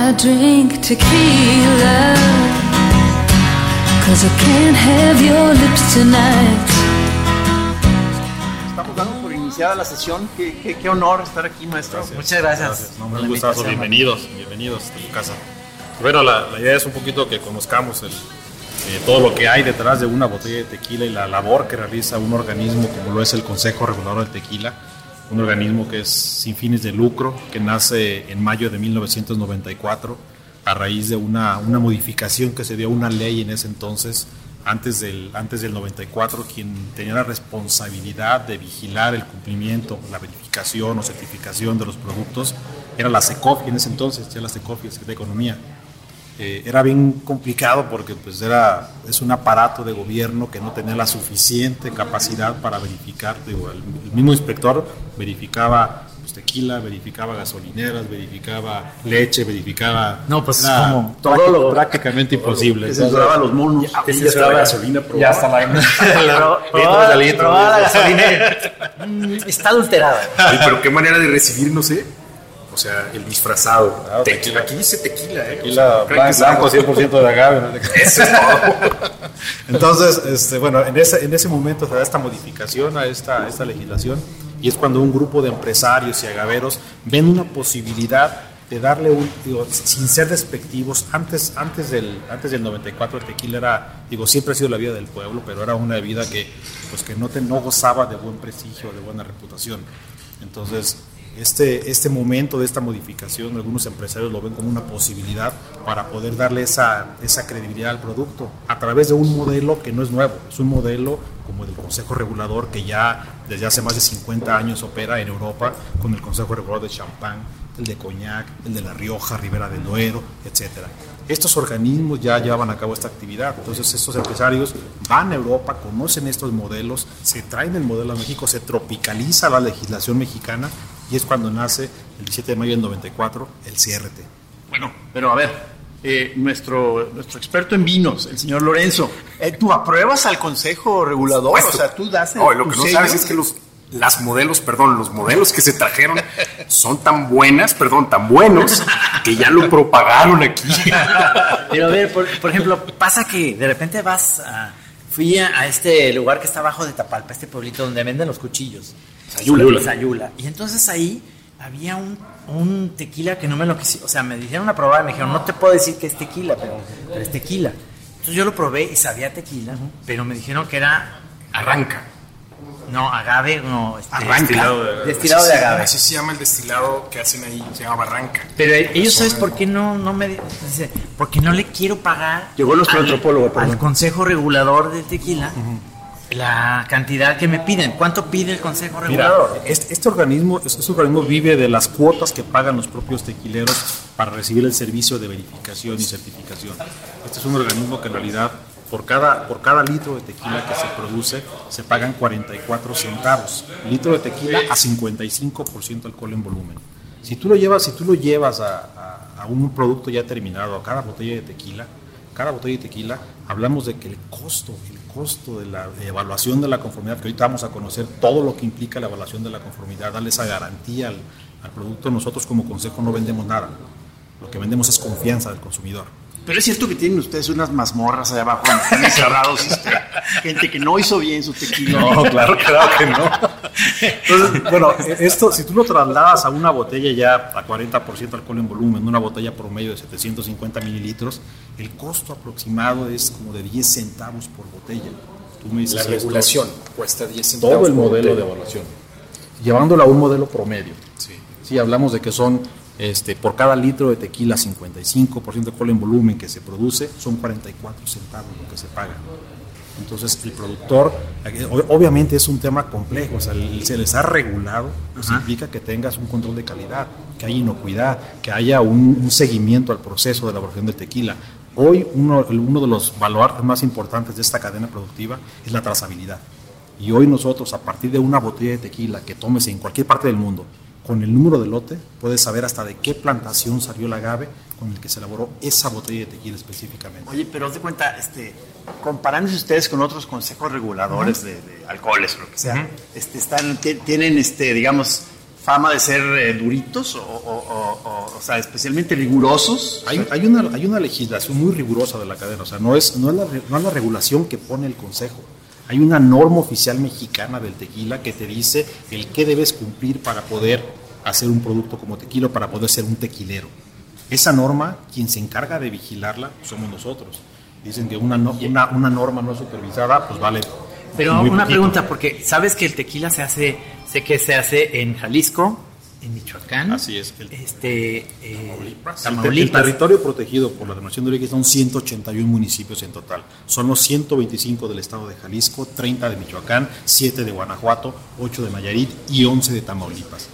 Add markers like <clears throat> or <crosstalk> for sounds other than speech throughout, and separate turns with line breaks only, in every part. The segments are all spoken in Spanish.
I drink tequila Cause I can't have your lips tonight
Estamos dando por iniciada la sesión. Qué, qué- qué honor estar aquí, maestro.
Muchas gracias.
No,
por
un gustazo, bienvenidos, bienvenidos a tu casa. Bueno, la, la idea es un poquito que conozcamos el, eh, todo lo que hay detrás de una botella de tequila y la labor que realiza un organismo como lo es el Consejo Regulador del Tequila, un organismo que es sin fines de lucro, que nace en mayo de 1994 a raíz de una, una modificación que se dio a una ley en ese entonces, antes del, antes del 94, quien tenía la responsabilidad de vigilar el cumplimiento, la verificación o certificación de los productos, era la SECOFI en ese entonces, ya la SECOFI, Secretaría de Economía. Eh, era bien complicado porque pues era, es un aparato de gobierno que no tenía la suficiente capacidad para verificar. Digo, el, el mismo inspector verificaba pues, tequila, verificaba gasolineras, verificaba leche, verificaba...
No, pues,
era
como
prácti-
todólogo.
prácticamente imposible.
Que censuraba a los monos.
Que
Y
se
la gasolina probaba.
Ya hasta la, <laughs> probaba la gasolina. Está adulterada.
Pero qué manera de recibirnos, ¿eh? O sea, el disfrazado.
Claro,
Tequila.
tequila.
Aquí dice tequila, ¿eh? O
Tequila
sea, ¿creen que
blanco,
sea-
100% de agave. ¿no? <laughs>
Eso es todo.
Entonces, este, bueno, en ese, en ese momento se da esta modificación a esta, a esta legislación y es cuando un grupo de empresarios y agaveros ven una posibilidad de darle un, digo, sin ser despectivos, antes, antes, del, antes del 94 el tequila era, digo, siempre ha sido la vida del pueblo, pero era una vida que, pues, que no, te, no gozaba de buen prestigio, de buena reputación. Entonces, este, este momento de esta modificación, algunos empresarios lo ven como una posibilidad para poder darle esa, esa credibilidad al producto a través de un modelo que no es nuevo, es un modelo como el del Consejo Regulador que ya desde hace más de 50 años opera en Europa con el Consejo Regulador de Champán, el de Coñac, el de La Rioja, Ribera del Duero, etcétera. Estos organismos ya llevaban a cabo esta actividad, entonces estos empresarios van a Europa, conocen estos modelos, se traen el modelo a México, se tropicaliza la legislación mexicana y es cuando nace el 17 de mayo del 94 el CRT.
Bueno, pero a ver, eh, nuestro, nuestro experto en vinos, el señor Lorenzo, eh, ¿tú apruebas al Consejo Regulador? O sea, tú das el
No, lo que no
sello?
sabes es que los las modelos, perdón, los modelos que se trajeron son tan buenas, perdón, tan buenos que ya lo propagaron aquí. <laughs>
Pero a ver, por, por ejemplo, pasa que de repente vas a. Fui a, a este lugar que está abajo de Tapalpa, este pueblito donde venden los cuchillos.
Sayula.
Sayula. Y entonces ahí había un, un tequila que no me lo quisieron. O sea, me dijeron a probar, me dijeron, no te puedo decir que es tequila, pero, pero es tequila. Entonces yo lo probé y sabía tequila, pero me dijeron que era.
Arranca.
No, agave, no. este,
Arranca.
Destilado de, destilado de agave.
Así se llama el destilado que hacen ahí, se llama barranca.
Pero ellos, ¿sabes por qué no, no me.? Dice, porque no le quiero pagar.
Llegó nuestro
al-
antropólogo, perdón.
Al Consejo Regulador del Tequila la cantidad que me piden. ¿Cuánto pide el Consejo
Mira,
Regulador?
este, este organismo, este, este organismo vive de las cuotas que pagan los propios tequileros para recibir el servicio de verificación y certificación. Este es un organismo que en realidad por cada, por cada litro de tequila que se produce se pagan 44 centavos. Litro de tequila a 55% alcohol en volumen. Si tú lo llevas, si tú lo llevas a, a- a un producto ya terminado, a cada botella de tequila, cada botella de tequila, hablamos de que el costo, el costo de la de evaluación de la conformidad, que ahorita vamos a conocer todo lo que implica la evaluación de la conformidad, darle esa garantía al, al producto, nosotros como consejo no vendemos nada. Lo que vendemos es confianza del consumidor.
Pero es cierto que tienen ustedes unas mazmorras allá abajo, encerrados, este, gente que no hizo bien su tequila.
No, claro, claro que no. Entonces, bueno, esto, si tú lo trasladas a una botella ya a 40% alcohol en volumen, una botella promedio de 750 mililitros, el costo aproximado es como de 10 centavos por botella. Tú me dices
La
esto,
regulación cuesta 10 centavos.
todo el
por
modelo de
botella.
evaluación, llevándolo a un modelo promedio.
Sí.
Sí, hablamos de que son este, por cada litro de tequila, 55% de alcohol en volumen que se produce, son 44 centavos lo que se paga. Entonces, el productor, eh, obviamente es un tema complejo, o sea, se les ha regulado, pues implica que tengas un control de calidad, que haya inocuidad, que haya un, un seguimiento al proceso de elaboración del tequila. Hoy, uno, uno de los baluartes más importantes de esta cadena productiva es la trazabilidad. Y hoy nosotros, a partir de una botella de tequila que tomes en cualquier parte del mundo, con el número de lote, puedes saber hasta de qué plantación salió el agave con el que se elaboró esa botella de tequila específicamente.
Oye, pero haz de cuenta, este, comparándose ustedes con otros consejos reguladores de, de alcoholes o lo que sea, este, están, ti- tienen, este, digamos, fama de ser eh, duritos o, o, o- o- o sea, especialmente rigurosos.
Hay, hay una, hay una legislación muy rigurosa de la cadena, o sea, no es, no, es la, no es la regulación que pone el Consejo. Hay una norma oficial mexicana del tequila que te dice el qué debes cumplir para poder hacer un producto como tequila, para poder ser un tequilero. Esa norma, quien se encarga de vigilarla, somos nosotros. Dicen que una, no- una, una norma no supervisada, pues vale.
Pero una
poquito.
pregunta, porque sabes que el tequila se hace, sé que se hace en Jalisco, en Michoacán.
Así es. El,
Este, eh,
El, te- el
Tamaulipas.
territorio protegido por la denominación de origen son 181 municipios en total. Son los 125 del estado de Jalisco, 30 de Michoacán, 7 de Guanajuato, 8 de Nayarit y 11 de Tamaulipas.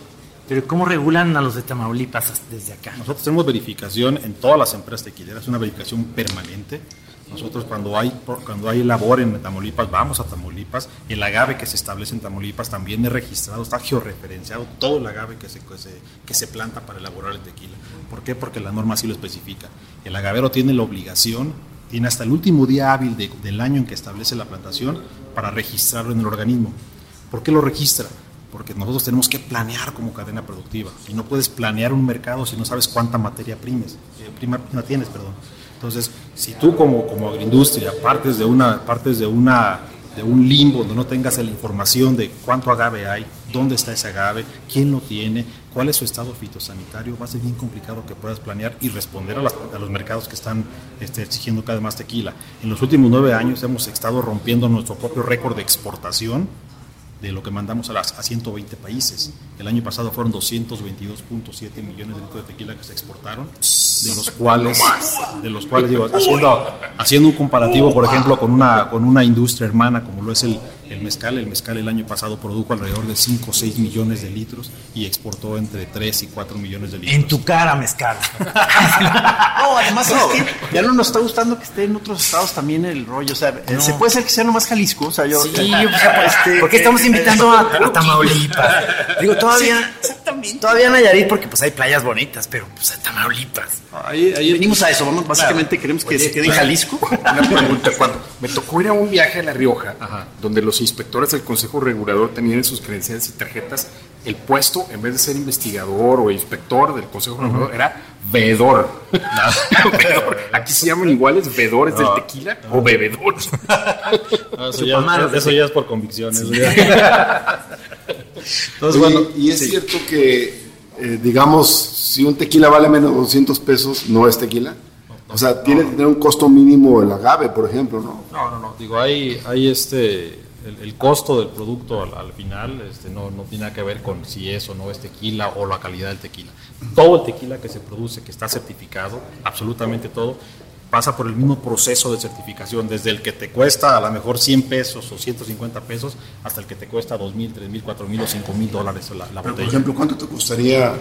Pero ¿cómo regulan a los de Tamaulipas desde acá?
Nosotros tenemos verificación en todas las empresas tequileras, una verificación permanente. Nosotros cuando hay, cuando hay labor en Tamaulipas, vamos a Tamaulipas. El agave que se establece en Tamaulipas también es registrado, está georreferenciado todo el agave que se, que se, planta para elaborar el tequila. ¿Por qué? Porque la norma así lo especifica. El agavero tiene la obligación, tiene hasta el último día hábil de- del año en que establece la plantación para registrarlo en el organismo. ¿Por qué lo registra? Porque nosotros tenemos que planear como cadena productiva y no puedes planear un mercado si no sabes cuánta materia primes, eh, prima, prima tienes, perdón. Entonces, si tú como, como agroindustria partes de una partes de una de un limbo donde no tengas la información de cuánto agave hay, dónde está ese agave, quién lo tiene, cuál es su estado fitosanitario, va a ser bien complicado que puedas planear y responder a, los mercados que están este, exigiendo cada vez más tequila. En los últimos nueve años hemos estado rompiendo nuestro propio récord de exportación de lo que mandamos a, las, a 120 países. El año pasado fueron 222.7 millones de litros de tequila que se exportaron, de los cuales, de los cuales digo, haciendo, haciendo un comparativo, por ejemplo, con una, con una industria hermana como lo es el, el mezcal, el mezcal el año pasado produjo alrededor de 5 o 6 millones de litros y exportó entre 3 y 4 millones de litros.
En tu cara, mezcal. <laughs>
No, además es que ya no nos está gustando que esté en otros estados también el rollo. O sea, eh, se puede ser que sea nomás Jalisco. O sea, yo.
Sí, <laughs> o sea,
este,
¿por qué estamos
eh,
invitando a, a Tamaulipas? <laughs> Digo, todavía,
Sí, exactamente.
todavía Nayarit porque pues hay playas bonitas, pero pues a Tamaulipas.
Ahí, ahí venimos a eso. Vamos, básicamente queremos que se quede en Jalisco.
Una <laughs> pregunta, cuando me tocó ir a un viaje a La Rioja, donde los inspectores del Consejo Regulador tenían en sus credenciales y tarjetas el puesto, en vez de ser investigador o inspector del Consejo Regulador, era veedor. Veedor. <laughs> Aquí se llaman iguales veedores del tequila o bebedores. <laughs>
Eso, ya, eso es por convicción. eso ya. Entonces,
Oye,
bueno,
y es
sí.
cierto que, eh, digamos, si un tequila vale menos de 200 pesos, no es tequila. O sea, tiene que tener un costo mínimo el agave, por ejemplo, ¿no?
No, no, no. Digo, hay, hay este, el, el costo del producto al, al final este, no, no tiene nada que ver con si es o no es tequila o la calidad del tequila. Todo el tequila que se produce, que está certificado, absolutamente todo, pasa por el mismo proceso de certificación, desde el que te cuesta a lo mejor 100 pesos o 150 pesos, hasta el que te cuesta 2 mil, 3 mil, 4 mil o 5 mil dólares la, la
por ejemplo, ¿cuánto te costaría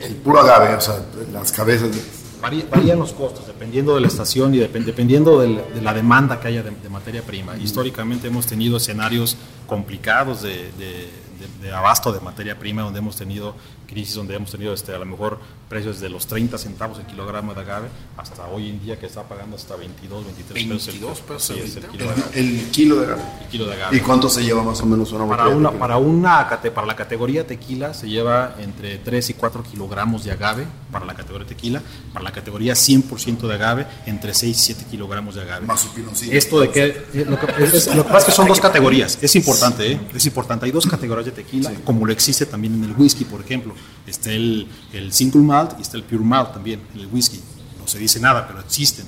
el puro agave? O sea, las cabezas de...
Varía- varían los costos dependiendo de la estación y depend- dependiendo del- de la demanda que haya de, de materia prima. Históricamente hemos tenido escenarios complicados de, de- de- de abasto de materia prima, donde hemos tenido crisis, donde hemos tenido este, a lo mejor precios de los 30 centavos el kilogramo de agave, hasta hoy en día que está pagando hasta 22, 23 pesos. el-
22 pesos
el
ahorita.
kilo de agave.
El kilo de agave.
El kilo de agave.
¿Y cuánto se lleva más o menos una
Para
botella?
una,
de
para, una, cate- para la categoría tequila se lleva entre 3 y 4 kilogramos de agave para la categoría tequila, para la categoría 100% de agave entre 6 y 7 kilogramos de agave.
Más.
Esto de que, eh, lo que, es- es- lo que pasa es que son dos categorías, es importante, ¿eh? es importante, hay dos categorías de tequila, como lo existe también en el whisky, por ejemplo, está el, el single malt y está el pure malt también, el whisky, no se dice nada, pero existen.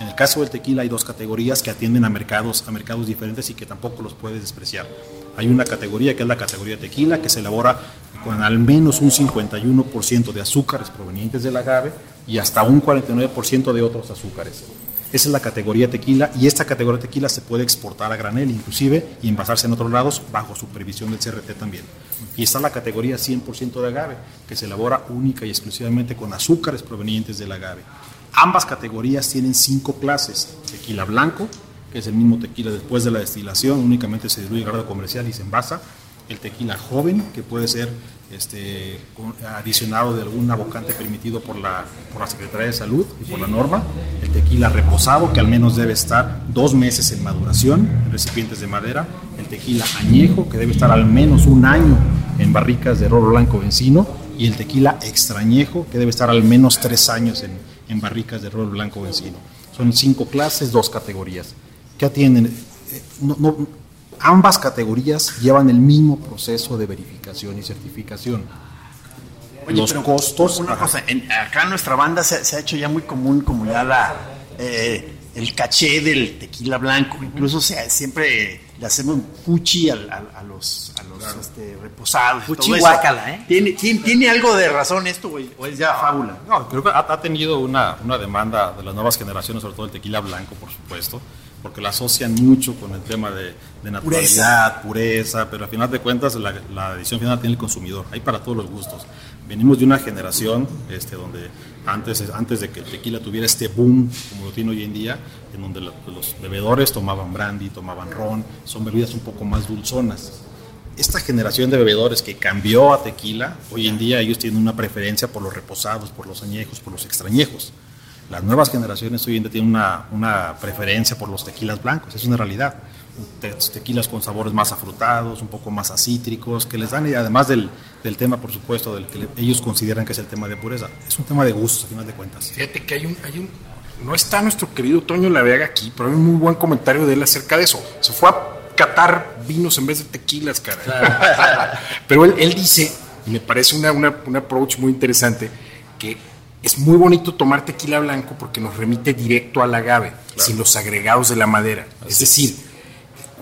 En el caso del tequila hay dos categorías que atienden a mercados, a mercados diferentes y que tampoco los puedes despreciar. Hay una categoría que es la categoría tequila, que se elabora con al menos un 51% de azúcares provenientes del agave y hasta un 49% de otros azúcares. Esa es la categoría tequila y esta categoría tequila se puede exportar a granel inclusive y envasarse en otros lados bajo supervisión del CRT también. Y está la categoría 100% de agave, que se elabora única y exclusivamente con azúcares provenientes del agave. Ambas categorías tienen cinco clases. Tequila blanco, que es el mismo tequila después de la destilación, únicamente se diluye en grado comercial y se envasa. El tequila joven, que puede ser este, adicionado de algún abocante permitido por la, por la Secretaría de Salud y por la norma. El tequila reposado, que al menos debe estar dos meses en maduración en recipientes de madera. El tequila añejo, que debe estar al menos un año en barricas de rolo blanco encino. Y el tequila extrañejo, que debe estar al menos tres años en, en barricas de rolo blanco encino. Son cinco clases, dos categorías. ¿Qué atienden? Eh, no- no- ambas categorías llevan el mismo proceso de verificación y certificación.
Oye,
Los
pero
costos.
Una
ajá.
cosa, en- acá en nuestra banda se, se ha hecho ya muy común como ya la eh, el caché del tequila blanco. Incluso se, siempre le hacemos fuchi al- al- a, los, a los este, reposados.
Fuchi guácala, ¿eh?
¿Tiene, tiene, tiene algo de razón esto o es, o es ya fábula?
No, creo que ha, ha tenido una, una demanda de las nuevas generaciones, sobre todo el tequila blanco, por supuesto, porque la asocian mucho con el tema de, de naturalidad, pureza. pero al final de cuentas la, la decisión final tiene el consumidor, hay para todos los gustos. Venimos de una generación este, donde antes, antes de que el tequila tuviera este boom como lo tiene hoy en día, en donde la- los bebedores tomaban brandy, tomaban ron, son bebidas un poco más dulzonas esta generación de bebedores que cambió a tequila, hoy en día ellos tienen una preferencia por los reposados, por los añejos, por los extrañejos. Las nuevas generaciones hoy en día tienen una, una preferencia por los tequilas blancos, es una realidad. Te- tequilas con sabores más afrutados, un poco más acítricos, que les dan, y además del, del tema, por supuesto, del que le- ellos consideran que es el tema de pureza. Es un tema de gustos, a final de cuentas.
Fíjate que hay un, hay un. No está nuestro querido Toño Laveaga aquí, pero hay un muy buen comentario de él acerca de eso. Se fue a catar vinos en vez de tequilas, cara. <laughs> pero él, él dice, y me parece una, una- un approach muy interesante, que es muy bonito tomar tequila blanco porque nos remite directo al agave, sin los agregados de la madera. es decir,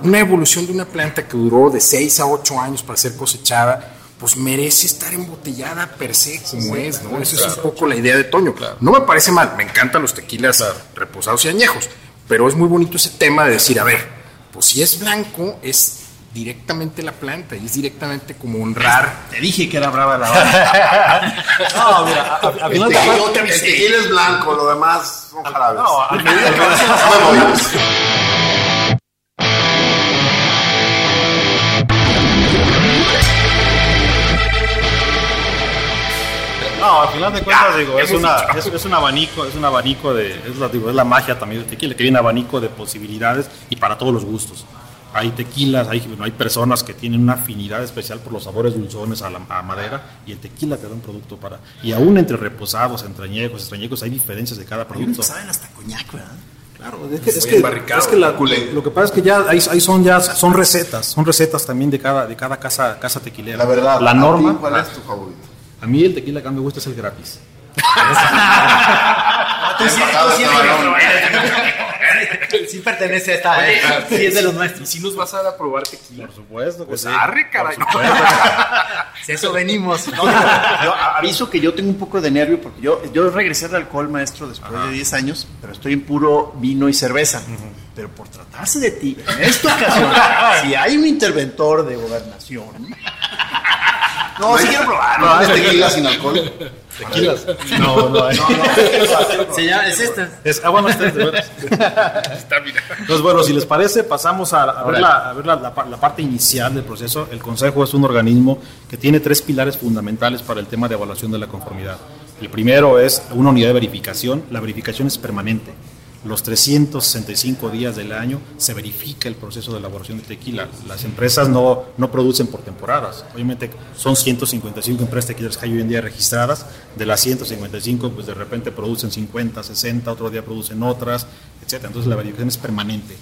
una evolución de una planta que duró de 6 a 8 años para ser cosechada, pues merece estar embotellada per se como es, ¿no? Esa es un poco la idea de Toño. No me parece mal, me encantan los tequilas reposados y añejos, pero es muy bonito ese tema de decir, a ver, pues si es blanco, es directamente la planta y es directamente como honrar.
Te dije que era brava la banda. <laughs>
No, mira, a, a- a
El
final de
el tequila es blanco, lo demás son jarabes.
No, a medida que
No
al final de cuentas, digo, es, una, es, es un abanico, es un abanico de, es la, digo, es la magia también del tequila, que hay un abanico de posibilidades y para todos los gustos. Hay tequilas, hay, bueno, hay personas que tienen una afinidad especial por los sabores dulzones a la a madera y el tequila te da un producto para... Y aún entre reposados, entre añejos, extrañejos, hay diferencias de cada producto.
saben hasta coñac, ¿verdad?
Claro, es que, es que, es que la- lo que pasa es que ya ahí, ahí son ya son recetas, son recetas también de cada de cada casa casa tequilera.
La verdad,
la
¿a
norma.
ti ¿Cuál es tu favorito?
A mí el tequila que me gusta es el gratis. <laughs>
Sí, pertenece a esta. eh, Sí, es de los
Y
nuestros.
si nos vas a dar a probar tequila.
Por supuesto que
Pues
sí.
arre, caray.
Por supuesto. <laughs>
Si eso venimos. No, yo <laughs> aviso que yo tengo un poco de nervio porque yo, yo regresé al alcohol, maestro, después de 10 años, pero estoy en puro vino y cerveza. Pero por tratarse de ti, en esta ocasión, si hay un interventor de gobernación. No, sí quiero probar.
¿No es tequila sin alcohol?
Tequilas. No, no, hay.
Se llama- es esta.
Es, ah, bueno, este es de veras. <laughs>
Está, mira.
Entonces, bueno, si les parece, pasamos a, a ver, la, a ver la, la pa- la parte inicial del proceso. El Consejo es un organismo que tiene tres pilares fundamentales para el tema de evaluación de la conformidad. El primero es una unidad de verificación. La verificación es permanente. Los 365 días del año se verifica el proceso de elaboración de tequila. Las empresas no, no producen por temporadas. Obviamente son 155 empresas tequileras que hay hoy en día registradas. De las 155, pues de repente producen 50, 60, otro día producen otras, etc. Entonces la verificación es permanente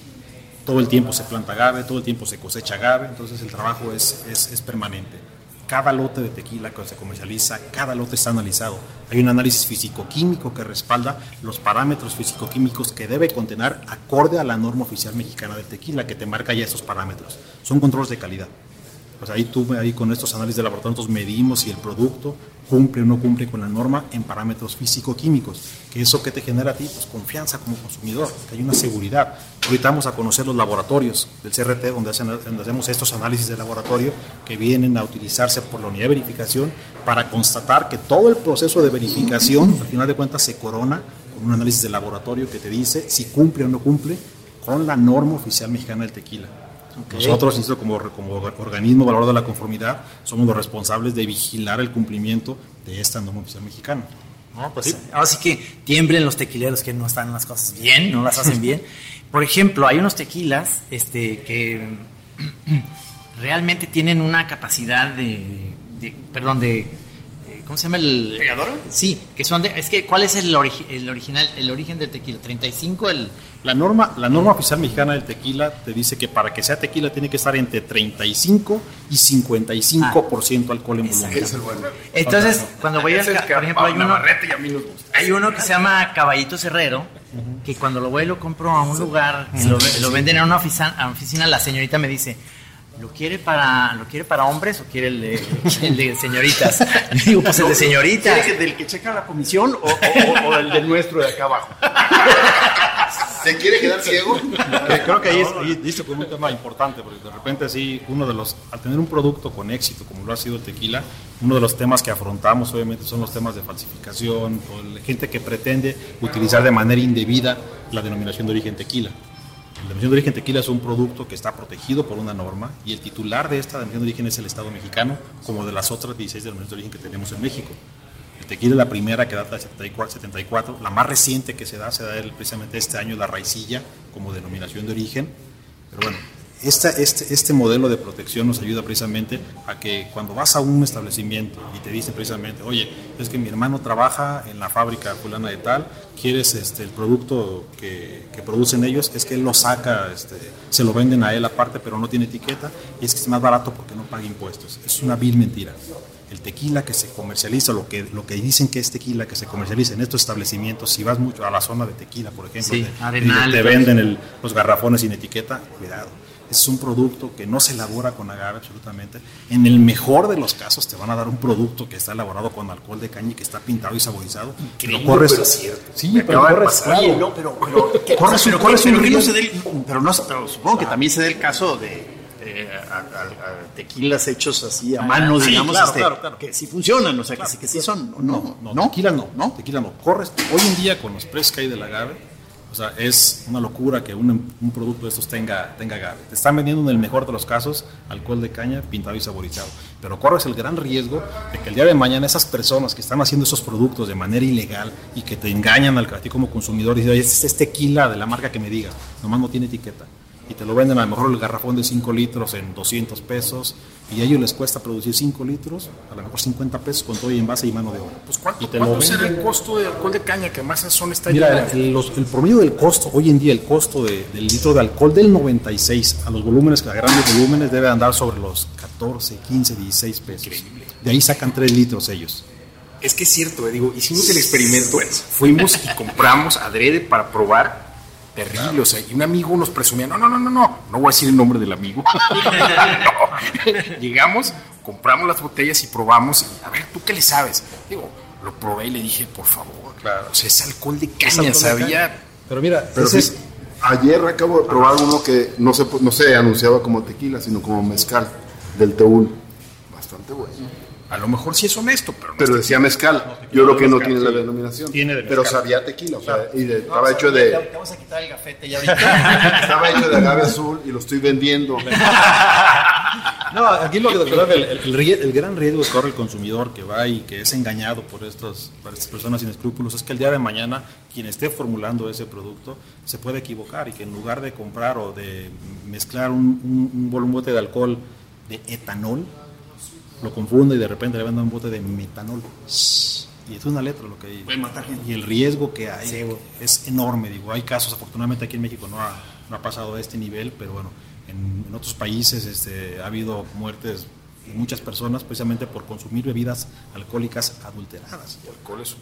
todo el tiempo se planta agave, todo el tiempo se cosecha agave, entonces el trabajo es, es, es permanente. Cada lote de tequila que se comercializa, cada lote está analizado. Hay un análisis físico-químico que respalda los parámetros físico-químicos que debe contener acorde a la norma oficial mexicana del tequila, que te marca ya esos parámetros. Son controles de calidad. Pues ahí tú, ahí con estos análisis de laboratorio, medimos si el producto cumple o no cumple con la norma en parámetros físico-químicos. Que eso que te genera a ti, pues confianza como consumidor, que hay una seguridad. Ahorita vamos a conocer los laboratorios del CRT, donde, donde hacemos estos análisis de laboratorio que vienen a utilizarse por la unidad de verificación para constatar que todo el proceso de verificación, al final de cuentas, se corona con un análisis de laboratorio que te dice si cumple o no cumple con la norma oficial mexicana del tequila. Nosotros, insisto, como, como organismo valorador de la conformidad, somos los responsables de vigilar el cumplimiento de esta norma oficial mexicana.
No, pues ahora sí que tiemblen los tequileros que no están las cosas bien, no las hacen bien. <laughs> Por ejemplo, hay unos tequilas este, que <clears throat> realmente tienen una capacidad de, de- perdón, de, eh, ¿cómo se llama el?
¿Pegador?
Sí, que son de, es que, ¿cuál es el, el original, el origen del tequila? 35, el,
La norma, la norma oficial mexicana del tequila te dice que para que sea tequila tiene que estar entre 35 y 55% alcohol en volumen.
Es el bueno.
entonces, cuando voy al, por ejemplo, hay uno,
Navarrete y a mí nos gusta.
hay uno que se llama Caballito Cerrero, que cuando lo voy y lo compro a un lugar, lo, ve- lo venden en una oficina, a oficina, la señorita me dice, ¿lo quiere para lo quiere para hombres o quiere el de, <laughs> el de señoritas? <laughs> Digo, pues el de señoritas.
¿Quiere que del que checa la comisión o, o- o el del nuestro de acá abajo? <laughs>
¿Se quiere quedar ciego? <laughs>
Eh, Creo que ahí, es- ahí un tema importante, porque de repente sí, uno de los, al tener un producto con éxito, como lo ha sido tequila, uno de los temas que afrontamos obviamente son los temas de falsificación, o gente que pretende utilizar de manera indebida la denominación de origen tequila. La denominación de origen tequila es un producto que está protegido por una norma y el titular de esta denominación de origen es el Estado mexicano, como de las otras 16 denominaciones de origen que tenemos en México. Tequila la primera que data de 74, 74, la más reciente que se da, se da el- precisamente este año, la raicilla, como denominación de origen. Pero bueno, esta, este, este modelo de protección nos ayuda precisamente a que cuando vas a un establecimiento y te dicen precisamente, oye, es que mi hermano trabaja en la fábrica fulana de tal, quieres este, el producto que, que producen ellos, es que él lo saca, este, se lo venden a él aparte, pero no tiene etiqueta, y es que es más barato porque no paga impuestos. Es una vil mentira el tequila que se comercializa, lo que, lo que dicen que es tequila que se comercializa en estos establecimientos, si vas mucho a la zona de tequila, por ejemplo,
Sí,
te-
Arenal,
venden el- los garrafones sin etiqueta, cuidado. Es un producto que no se elabora con agave absolutamente. En el mejor de los casos te van a dar un producto que está elaborado con alcohol de caña y que está pintado y saborizado.
Increíble,
Pero corres,
pero cierto.
Sí,
Me
pero corres, claro.
no, pero, pero,
Corres un-
pero,
corres un
pero que no se
riesgo.
dé el- pero no, pero supongo que también se dé el caso de eh, a- tequilas hechos así a mano,
Sí,
digamos,
claro,
este,
claro, claro.
que sí funcionan, o sea, que, sí, que sí son, ¿o no,
No, tequila no, no, tequila no. Corres, hoy en día con los precios que hay del agave, o sea, es una locura que un, un producto de estos tenga, tenga agave. Te están vendiendo en el mejor de los casos alcohol de caña pintado y saborizado. Pero corres el gran riesgo de que el día de mañana esas personas que están haciendo esos productos de manera ilegal y que te engañan al, a ti como consumidor y dicen, "Oye, este es tequila de la marca que me digas, nomás no tiene etiqueta. Y te lo venden a lo mejor el garrafón de 5 litros en 200 pesos y a ellos les cuesta producir 5 litros, a lo mejor 50 pesos con todo y envase y mano de obra.
Pues ¿cuánto,
Y te lo
cuánto será
venden.
el costo de alcohol de caña que más son está
Mira, el, los- el promedio del costo, hoy en día el costo de- del litro de alcohol del 96 a los volúmenes, a grandes volúmenes, debe andar sobre los 14, 15, 16 pesos. De ahí sacan 3 litros ellos.
Es que es cierto, eh, digo, hicimos el experimento, fuimos y compramos adrede para probar. Terrible, o sea, y un amigo nos presumía, no, no, no, no, no, no voy a decir el nombre del amigo. No. <laughs> Llegamos, compramos las botellas y probamos, y, a ver, ¿tú qué le sabes? Digo, lo probé y le dije, por favor, claro, o sea, es alcohol de caña,
alcohol de
sabía...
Pero mira,
Pero
ese
sí,
es-
ayer acabo de probar uno que no se, no se anunciaba como tequila, sino como mezcal del Teúl. Bastante bueno.
A lo mejor sí es honesto, pero no
Pero decía mezcal. Yo creo que no tiene la denominación.
Tiene de
pero
mezcal.
sabía tequila. O sea, y de- estaba hecho de,
Te vamos a quitar el gafete ya ahorita. <laughs>
estaba hecho de agave azul y lo estoy vendiendo. <laughs>
No, aquí lo que creo que el, el- el gran riesgo que corre el consumidor que va y que es engañado por, estos, por estas personas sin escrúpulos es que el día de mañana quien esté formulando ese producto se puede equivocar y que en lugar de comprar o de mezclar un, un, un bote de alcohol de etanol, lo confunda y de repente le venda un bote de metanol. Y es una letra lo que hay.
Puede matar gente.
Y el riesgo que hay es enorme. Digo, hay casos, afortunadamente aquí en México no ha, no ha pasado a este nivel, pero bueno, en, en otros países este, ha habido muertes de muchas personas precisamente por consumir bebidas alcohólicas adulteradas.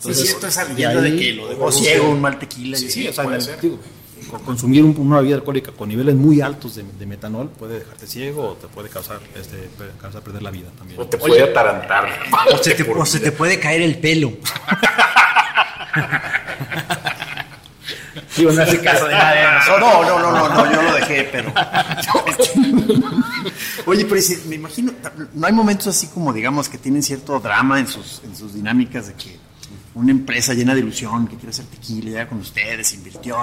Sí, es cierto esa leyenda
de
de
ahí-
que lo ciego un mal tequila. y
Sí, sí, o sea, en
puede
el-
ser.
digo, co- consumir un- una bebida alcohólica con niveles muy altos de, de metanol puede dejarte ciego o te puede causar, este, puede causar perder la vida también.
O te puede atarantar. <laughs>
O se, te, o se te puede caer el pelo. Digo, no hace caso de nadie de nosotros.
No, no, no, no, no, yo lo dejé, pero. <laughs> Oye, pero si- me imagino, no hay momentos así como, digamos, que tienen cierto drama en sus, en sus dinámicas de que una empresa llena de ilusión que quiere hacer tequila, llega con ustedes, invirtió,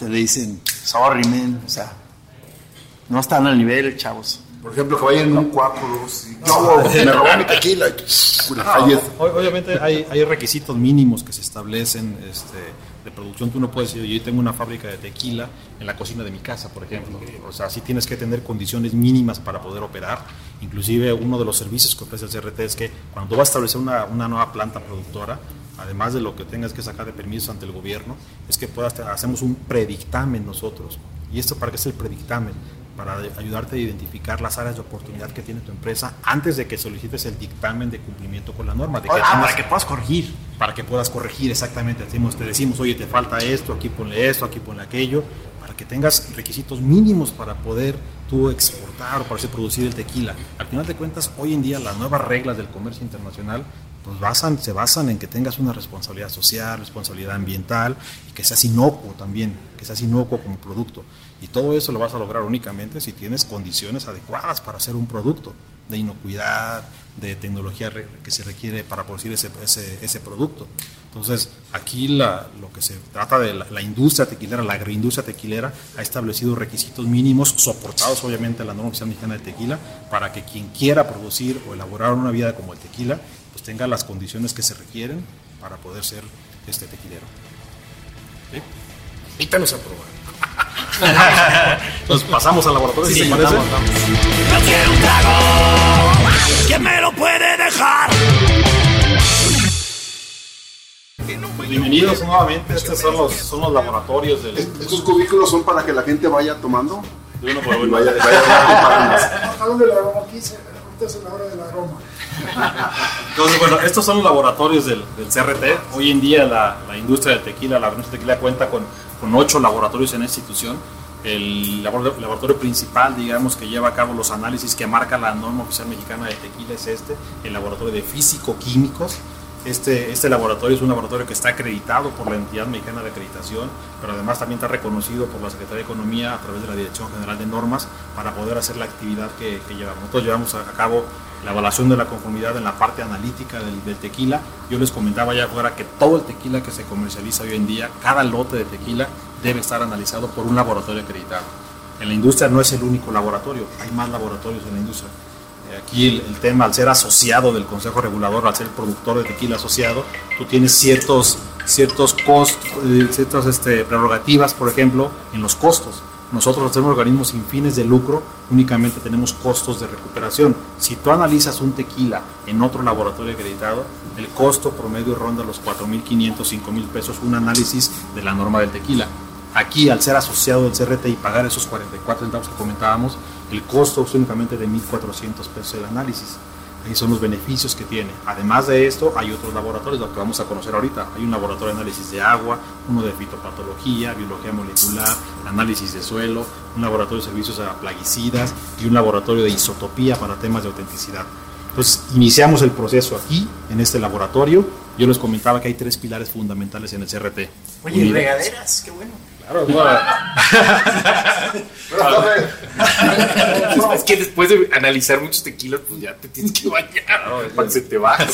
le dicen, sorry, man, o sea, no están al nivel, chavos.
Por ejemplo, que vayan en un cuáculos y no, me robó mi tequila.
No, obviamente hay, hay requisitos mínimos que se establecen este, de producción. Tú no puedes decir, yo tengo una fábrica de tequila en la cocina de mi casa, por ejemplo. O sea, sí tienes que tener condiciones mínimas para poder operar. Inclusive uno de los servicios que ofrece el CRT es que cuando vas a establecer una, una nueva planta productora, además de lo que tengas que sacar de permisos ante el gobierno, es que puedas, hacemos un predictamen nosotros. ¿Y esto para qué es el predictamen? para ayudarte a identificar las áreas de oportunidad que tiene tu empresa antes de que solicites el dictamen de cumplimiento con la norma. De que
Ah,
tengas-
para que puedas corregir.
para que puedas corregir exactamente. Decimos, te decimos, oye, te falta esto, aquí ponle esto, aquí ponle aquello, para que tengas requisitos mínimos para poder tú exportar o para producir el tequila. Al final de cuentas, hoy en día las nuevas reglas del comercio internacional pues basan, se basan en que tengas una responsabilidad social, responsabilidad ambiental y que seas inocuo también, que seas inocuo como producto. Y todo eso lo vas a lograr únicamente si tienes condiciones adecuadas para hacer un producto de inocuidad, de tecnología que se requiere para producir ese, ese, producto. Entonces, aquí lo que se trata de la, industria tequilera, la agroindustria tequilera, ha establecido requisitos mínimos, soportados obviamente a la norma oficial mexicana de tequila, para que quien quiera producir o elaborar una vida como el tequila, pues tenga las condiciones que se requieren para poder ser este tequilero. ¿Sí?
Invítanos a probar. <laughs>
Entonces pasamos al laboratorio, si
Sí,
parece.
vamos, vamos.
¿Quién me lo puede dejar?
Bienvenidos nuevamente, estos son los, son los laboratorios del...
Estos cubículos son para que la gente vaya tomando
de uno por
y
uno.
vaya, vaya preparando.
Hablando del aroma, aquí es la hora del aroma.
Entonces, bueno, estos son los laboratorios del, CRT. Hoy en día la, la industria del tequila, la industria del tequila cuenta con, con ocho laboratorios en esta institución. El labor- laboratorio principal, digamos, que lleva a cabo los análisis que marca la norma oficial mexicana de tequila es este, el laboratorio de físico-químicos. Este, este laboratorio es un laboratorio que está acreditado por la entidad mexicana de acreditación, pero además también está reconocido por la Secretaría de Economía a través de la Dirección General de Normas para poder hacer la actividad que, llevamos. Nosotros llevamos a, cabo la evaluación de la conformidad en la parte analítica del, del tequila. Yo les comentaba ya afuera que todo el tequila que se comercializa hoy en día, cada lote de tequila debe estar analizado por un laboratorio acreditado. En la industria no es el único laboratorio, hay más laboratorios en la industria. Eh, Aquí el, el tema, al ser asociado del Consejo Regulador, al ser productor de tequila asociado, tú tienes ciertos, ciertos costos, eh, ciertas este, prerrogativas, por ejemplo, en los costos. Nosotros, al ser un organismo sin fines de lucro, únicamente tenemos costos de recuperación. Si tú analizas un tequila en otro laboratorio acreditado, el costo promedio ronda los 4.500, 5.000 pesos, un análisis de la norma del tequila. Aquí, al ser asociado del CRT y pagar esos 44 centavos que comentábamos, el costo es únicamente de 1.400 pesos el análisis. Ahí son los beneficios que tiene. Además de esto, hay otros laboratorios, lo que vamos a conocer ahorita. Hay un laboratorio de análisis de agua, uno de fitopatología, biología molecular, análisis de suelo, un laboratorio de servicios a plaguicidas y un laboratorio de isotopía para temas de autenticidad. Entonces, iniciamos el proceso aquí, en este laboratorio. Yo les comentaba que hay tres pilares fundamentales en el CRT.
Oye,
Unidad-
regaderas, qué bueno.
Claro, bueno.
es que después de analizar muchos tequilas, pues ya te tienes que bañar para que se te baje.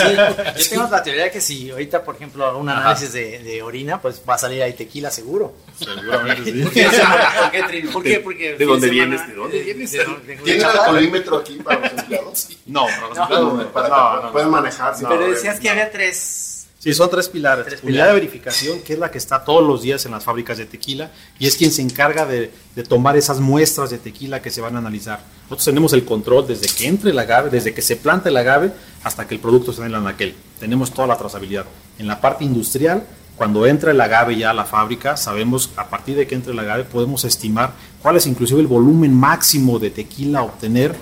Yo tengo la teoría que si ahorita, por ejemplo, hago un análisis de, de orina, pues va a salir ahí tequila seguro.
Seguramente sí.
¿Por qué, ¿Por qué, Trino? ¿Por qué? Porque
¿De dónde
semana-
vienes? ¿De dónde vienes?
de dónde-
¿Tienen el alcoholímetro aquí para los empleados?
No, para los
No,
empleados no.
para
No,
que
no, no.
puedan manejar.
Pero decías que había tres.
Sí, son tres pilares.
Tres
Unidad
pilares.
de verificación, que es la que está todos los días en las fábricas de tequila y es quien se encarga de, de tomar esas muestras de tequila que se van a analizar. Nosotros tenemos el control desde que entre el agave, desde que se planta el agave hasta que el producto está en el anaquel. Tenemos toda la trazabilidad. En la parte industrial, cuando entra el agave ya a la fábrica, sabemos a partir de que entre el agave podemos estimar cuál es inclusive el volumen máximo de tequila a obtener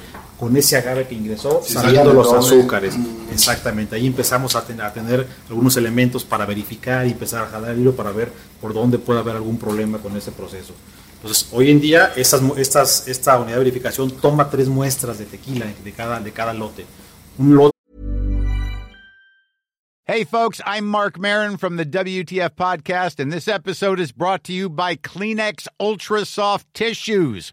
con ese agave que ingresó,
Sí,
sabiendo
sacan
los azúcares. Exactamente, ahí empezamos a, ten- a tener algunos elementos para verificar y empezar a jalar el hilo para ver por dónde puede haber algún problema con ese proceso. Entonces, hoy en día, estas, estas, esta unidad de verificación toma tres muestras de tequila de cada, de cada lote. Un lote
Hey, folks, I'm Mark Marin from the WTF Podcast, and this episode is brought to you by Kleenex Ultra Soft Tissues,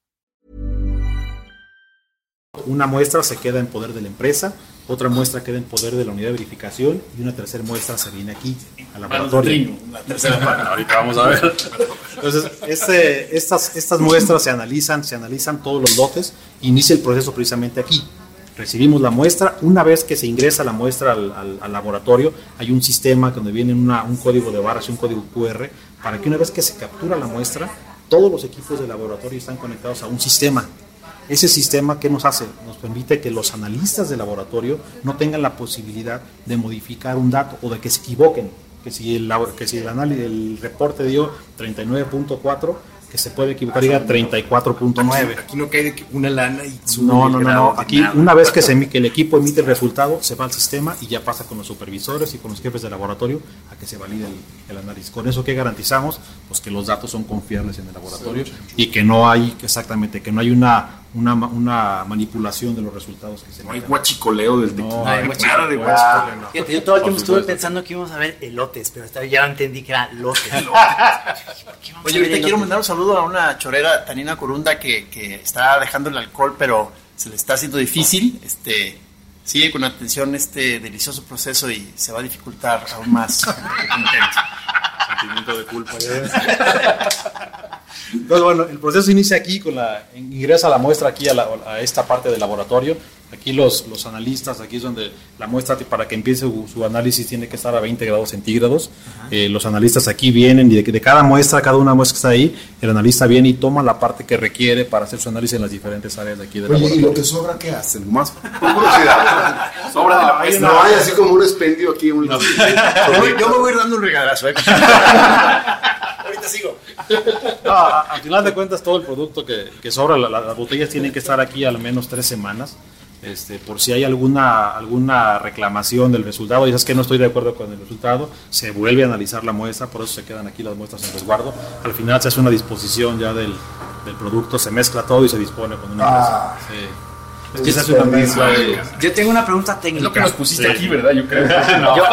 Una muestra se queda en poder de la empresa, otra muestra queda en poder de la unidad de verificación y una tercera muestra se viene aquí al laboratorio.
La tercera parte. <laughs>
Ahorita vamos a ver. Entonces, este- estas, estas muestras se analizan, se analizan todos los lotes, inicia el proceso precisamente aquí. Recibimos la muestra, una vez que se ingresa la muestra al, al- al laboratorio, hay un sistema donde viene una- un código de barras y un código QR, para que una vez que se captura la muestra, todos los equipos del laboratorio están conectados a un sistema. Ese sistema, ¿qué nos hace? Nos permite que los analistas del laboratorio no tengan la posibilidad de modificar un dato o de que se equivoquen. Que si el, que si el, análisis, el reporte dio 39.4, que se puede equivocar y diga 34.9.
Aquí no cae de que una lana y sube
No, no, no, no.
de
Aquí una vez que, se, que el equipo emite el resultado, se va al sistema y ya pasa con los supervisores y con los jefes de laboratorio a que se valide el, el análisis. Con eso que garantizamos, pues que los datos son confiables en el laboratorio y que no hay exactamente que no hay una una, una manipulación de los resultados que se
No hay guachicoleo del tequila.
No,
No hay nada de
guachicoleo.
no.
Fíjate, yo todo el tiempo estuve pensando que íbamos a ver elotes, pero ya entendí que era lotes. <laughs>
Oye, ahorita quiero mandar un saludo a una chorera, Tanina Corunda, que, que está dejando el alcohol, pero se le está haciendo difícil. Este, sigue con atención este delicioso proceso y se va a dificultar aún más. <laughs>
De culpa. Entonces, bueno, el proceso inicia aquí, con la, ingresa la muestra aquí a esta parte del laboratorio. Aquí los, los analistas, aquí es donde la muestra, para que empiece su, su análisis, tiene que estar a 20 grados centígrados. Eh, los analistas aquí vienen y de, de cada muestra, cada una muestra que está ahí, el analista viene y toma la parte que requiere para hacer su análisis en las diferentes áreas de aquí del
Oye, ¿y lo que sobra qué hacen? Más <laughs> curiosidad.
Sobra de la muestra.
No hay así como un expendio aquí. Un... <laughs>
yo, me- yo me voy a ir dando un regalazo. ¿eh? <laughs> Ahorita sigo.
No, a- al final de cuentas, todo el producto que, que sobra, la- la- las botellas tienen que estar aquí al menos tres semanas. Este, por si hay alguna, alguna reclamación del resultado, y es que no estoy de acuerdo con el resultado, se vuelve a analizar la muestra, por eso se quedan aquí las muestras en resguardo. Al final se hace una disposición ya del, del producto, se mezcla todo y se dispone con una
Ah.
mesa. Sí. Es que se hace una mezcla de-
Yo tengo una pregunta técnica.
Es lo que nos pusiste
Sí.
aquí, ¿verdad? Yo creo. <laughs>
yo,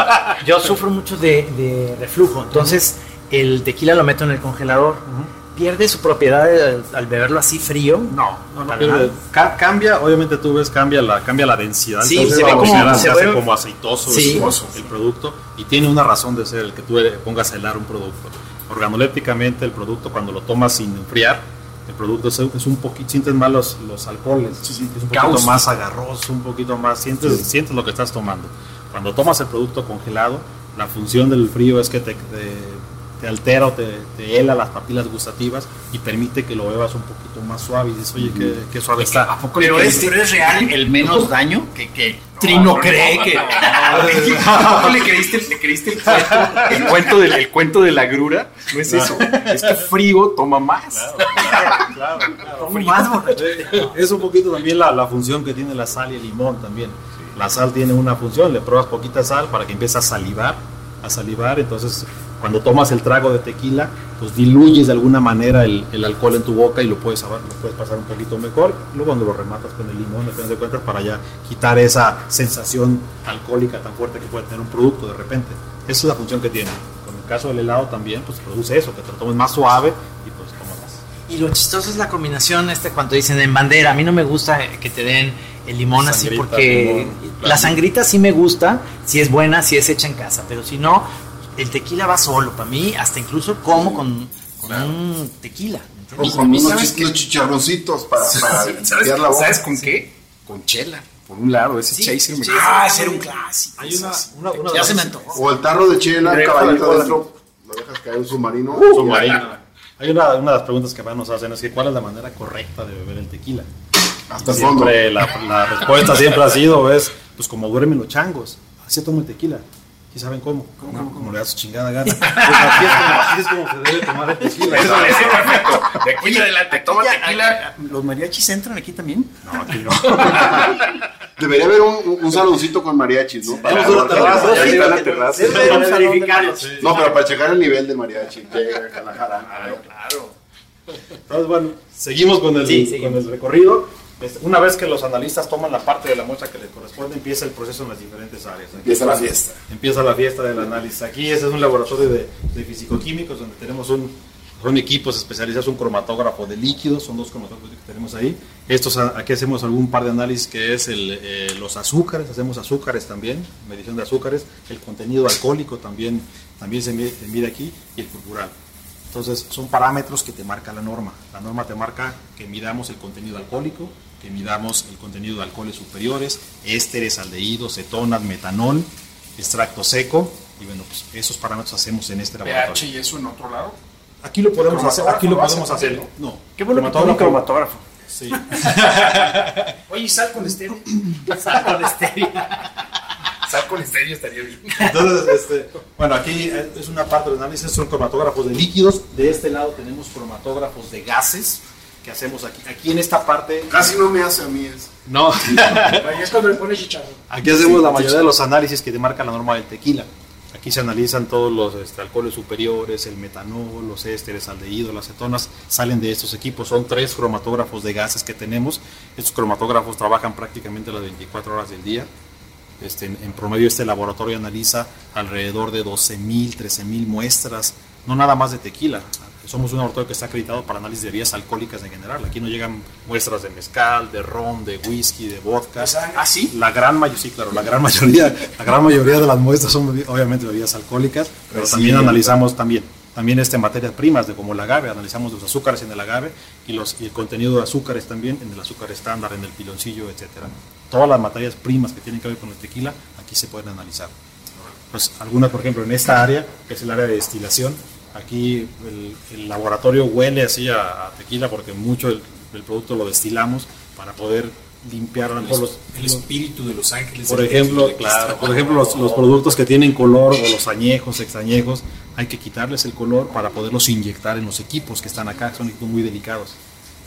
yo sufro mucho de, de reflujo, entonces el tequila lo meto en el congelador. ¿Pierde su propiedad al, al beberlo así frío?
No, no, no pierde.
nada.
Ca- cambia, obviamente tú ves, cambia la, cambia la densidad.
Sí,
entonces
se ve como- se
se hace
vuelve-
como aceitoso
Sí.
espumoso el producto y tiene una razón de ser el que tú pongas a helar un producto. Organolépticamente el producto cuando lo tomas sin enfriar, el producto es, es un poquito, sientes más los, los alcoholes, es un poquito
Cáustico.
más agarroso, un poquito más, sientes, sientes lo que estás tomando. Cuando tomas el producto congelado, la función del frío es que te, te- te altera o te, te hela las papilas gustativas y permite que lo bebas un poquito más suave y dices, oye, qué, qué suave está.
Pero es, pero es real el menos daño que, que Trino cree que.
¿A poco le creíste, le creíste el cuento? El cuento, del, el cuento de la grura. No es eso. Es que frío toma más.
¿Cómo más, borracho?
Es un poquito también la, la función que tiene la sal y el limón también. La sal tiene una función, le pruebas poquita sal para que empiece a salivar, a salivar, entonces cuando tomas el trago de tequila, pues diluyes de alguna manera el, el alcohol en tu boca y lo puedes, saber- lo puedes pasar un poquito mejor. Luego cuando lo rematas con el limón, al final de cuentas, para ya quitar esa sensación alcohólica tan fuerte que puede tener un producto de repente. Esa es la función que tiene. Con el caso del helado también, pues produce eso, que te lo tomes más suave y pues tomas más.
Y lo chistoso es la combinación este cuando dicen en bandera. A mí no me gusta que te den el limón así
Sangrita,
porque
limón,
la
claro.
sangrita sí me gusta, si es buena, si es hecha en casa, pero si no, el tequila va solo. Para mí, hasta incluso como con, con un tequila. ¿me
O con unos,
¿sabes
chi-
qué?
unos chicharroncitos para, para
¿Sabes,
la boca.
¿Sabes con qué? Con chela. por un lado, ese
Sí,
chaser. me-
ah, ese era un clásico.
Hay una, una, una
Ya se me antojó.
O el tarro de chela,
Deja
caballito adentro, lo dejas caer en un submarino.
Uh, submarino. Hay una, una de las preguntas que más nos hacen es que cuál es la manera correcta de beber el tequila.
Hasta el
Siempre
fondo.
La, la respuesta siempre ha sido es pues como duermen los changos, así tomo el tequila. ¿Sí saben cómo? Como le da su chingada gana. <laughs> Pues así, es como, así es como se debe tomar el tequila.
Eso perfecto. De aquí adelante, toma tequila.
¿Los mariachis entran aquí también?
No, aquí no. <laughs>
Debería haber un, un saloncito con mariachis, ¿no? Para
Vamos a una terraza,
ya
sí,
está la
sí,
terraza. No, pero para checar el nivel del mariachi. Llega, Guadalajara.
Claro.
Entonces, bueno, seguimos con el,
Sí, seguimos.
con el recorrido. Una vez que los analistas toman la parte de la muestra que les corresponde, empieza el proceso en las diferentes áreas. Aquí
Empieza la fiesta.
Empieza la fiesta del análisis. Aquí ese es un laboratorio de, de fisicoquímicos donde tenemos un, son equipos especializados, un cromatógrafo de líquidos, son dos cromatógrafos que tenemos ahí. Estos, a- aquí hacemos algún par de análisis que es el, eh, los azúcares, hacemos azúcares también, medición de azúcares, el contenido alcohólico también, también se mide, se mide aquí y el cultural. Entonces, son parámetros que te marca la norma. La norma te marca que midamos el contenido alcohólico, que midamos el contenido de alcoholes superiores, ésteres, aldehídos, cetonas, metanol, extracto seco. Y bueno, pues esos parámetros hacemos en este
pH
laboratorio.
y eso en otro lado.
Aquí lo podemos hacer. Aquí lo
cromatógrafo
podemos hacer. No.
Qué bueno que pone un cromatógrafo.
Sí. <laughs>
Oye, ¿y sal con estéreo. <laughs>
Sal con estéreo.
Sal con estéreo estaría bien.
Entonces, este, bueno, aquí es una parte del análisis, son cromatógrafos de líquidos. De este lado tenemos cromatógrafos de gases que hacemos aquí. Aquí en esta parte.
Casi no me hace a mí eso.
No. <laughs>
Ahí es cuando le pones chicharrón.
Aquí hacemos la mayoría de los análisis que te marca la norma del tequila. Aquí se analizan todos los este, alcoholes superiores, el metanol, los ésteres, aldehídos, las cetonas, salen de estos equipos. Son tres cromatógrafos de gases que tenemos. Estos cromatógrafos trabajan prácticamente las 24 horas del día. Este, en, en promedio este laboratorio analiza alrededor de 12.000, 13.000 muestras, no nada más de tequila. Somos un laboratorio que está acreditado para análisis de bebidas alcohólicas en general. Aquí no llegan muestras de mezcal, de ron, de whisky, de vodka.
¿Ah, sí?
La gran mayoría, sí, claro, la gran mayoría, la gran mayoría de las muestras son obviamente bebidas alcohólicas, pero
Pues
también
sí.
analizamos también, también este materias primas de como el agave, analizamos los azúcares en el agave y los y el contenido de azúcares también en el azúcar estándar, en el piloncillo, etcétera. Todas las materias primas que tienen que ver con el tequila aquí se pueden analizar. Pues algunas, por ejemplo, en esta área, que es el área de destilación, aquí el, el laboratorio huele así a, a tequila porque mucho del del producto lo destilamos para poder limpiar a lo mejor los,
El espíritu de los ángeles.
por ejemplo, claro, por ejemplo los, los productos que tienen color o los añejos, extrañejos, hay que quitarles el color para poderlos inyectar en los equipos que están acá, son equipos muy delicados.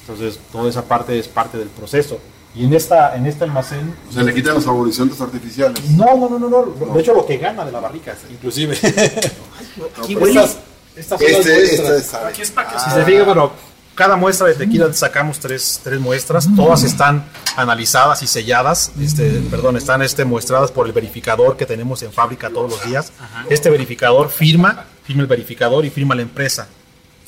Entonces, toda esa parte es parte del proceso. Y en esta en este almacén
O sea, le quitan los saborizantes artificiales.
no, no, no, no, no, de hecho lo que gana de la barrica, inclusive. <laughs>
Aquí
Pero
Este, esta es
Aquí es para que
Si se fijan, bueno, cada muestra de tequila sacamos tres, tres muestras, todas están analizadas y selladas, este, perdón, están este, muestradas por el verificador que tenemos en fábrica todos los días. Este verificador firma, firma el verificador y firma la empresa.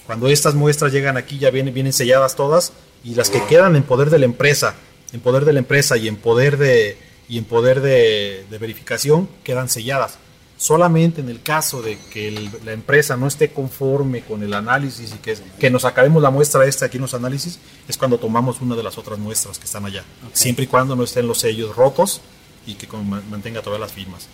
Cuando estas muestras llegan aquí ya vienen, vienen selladas todas y las que quedan en poder de la empresa, en poder de la empresa y en poder de, y en poder de, de verificación quedan selladas. Solamente en el caso de que el- la empresa no esté conforme con el análisis y que, que nos acabemos la muestra esta aquí en los análisis, es cuando tomamos una de las otras muestras que están allá. Siempre y cuando no estén los sellos rotos y que con- mantenga todas las firmas.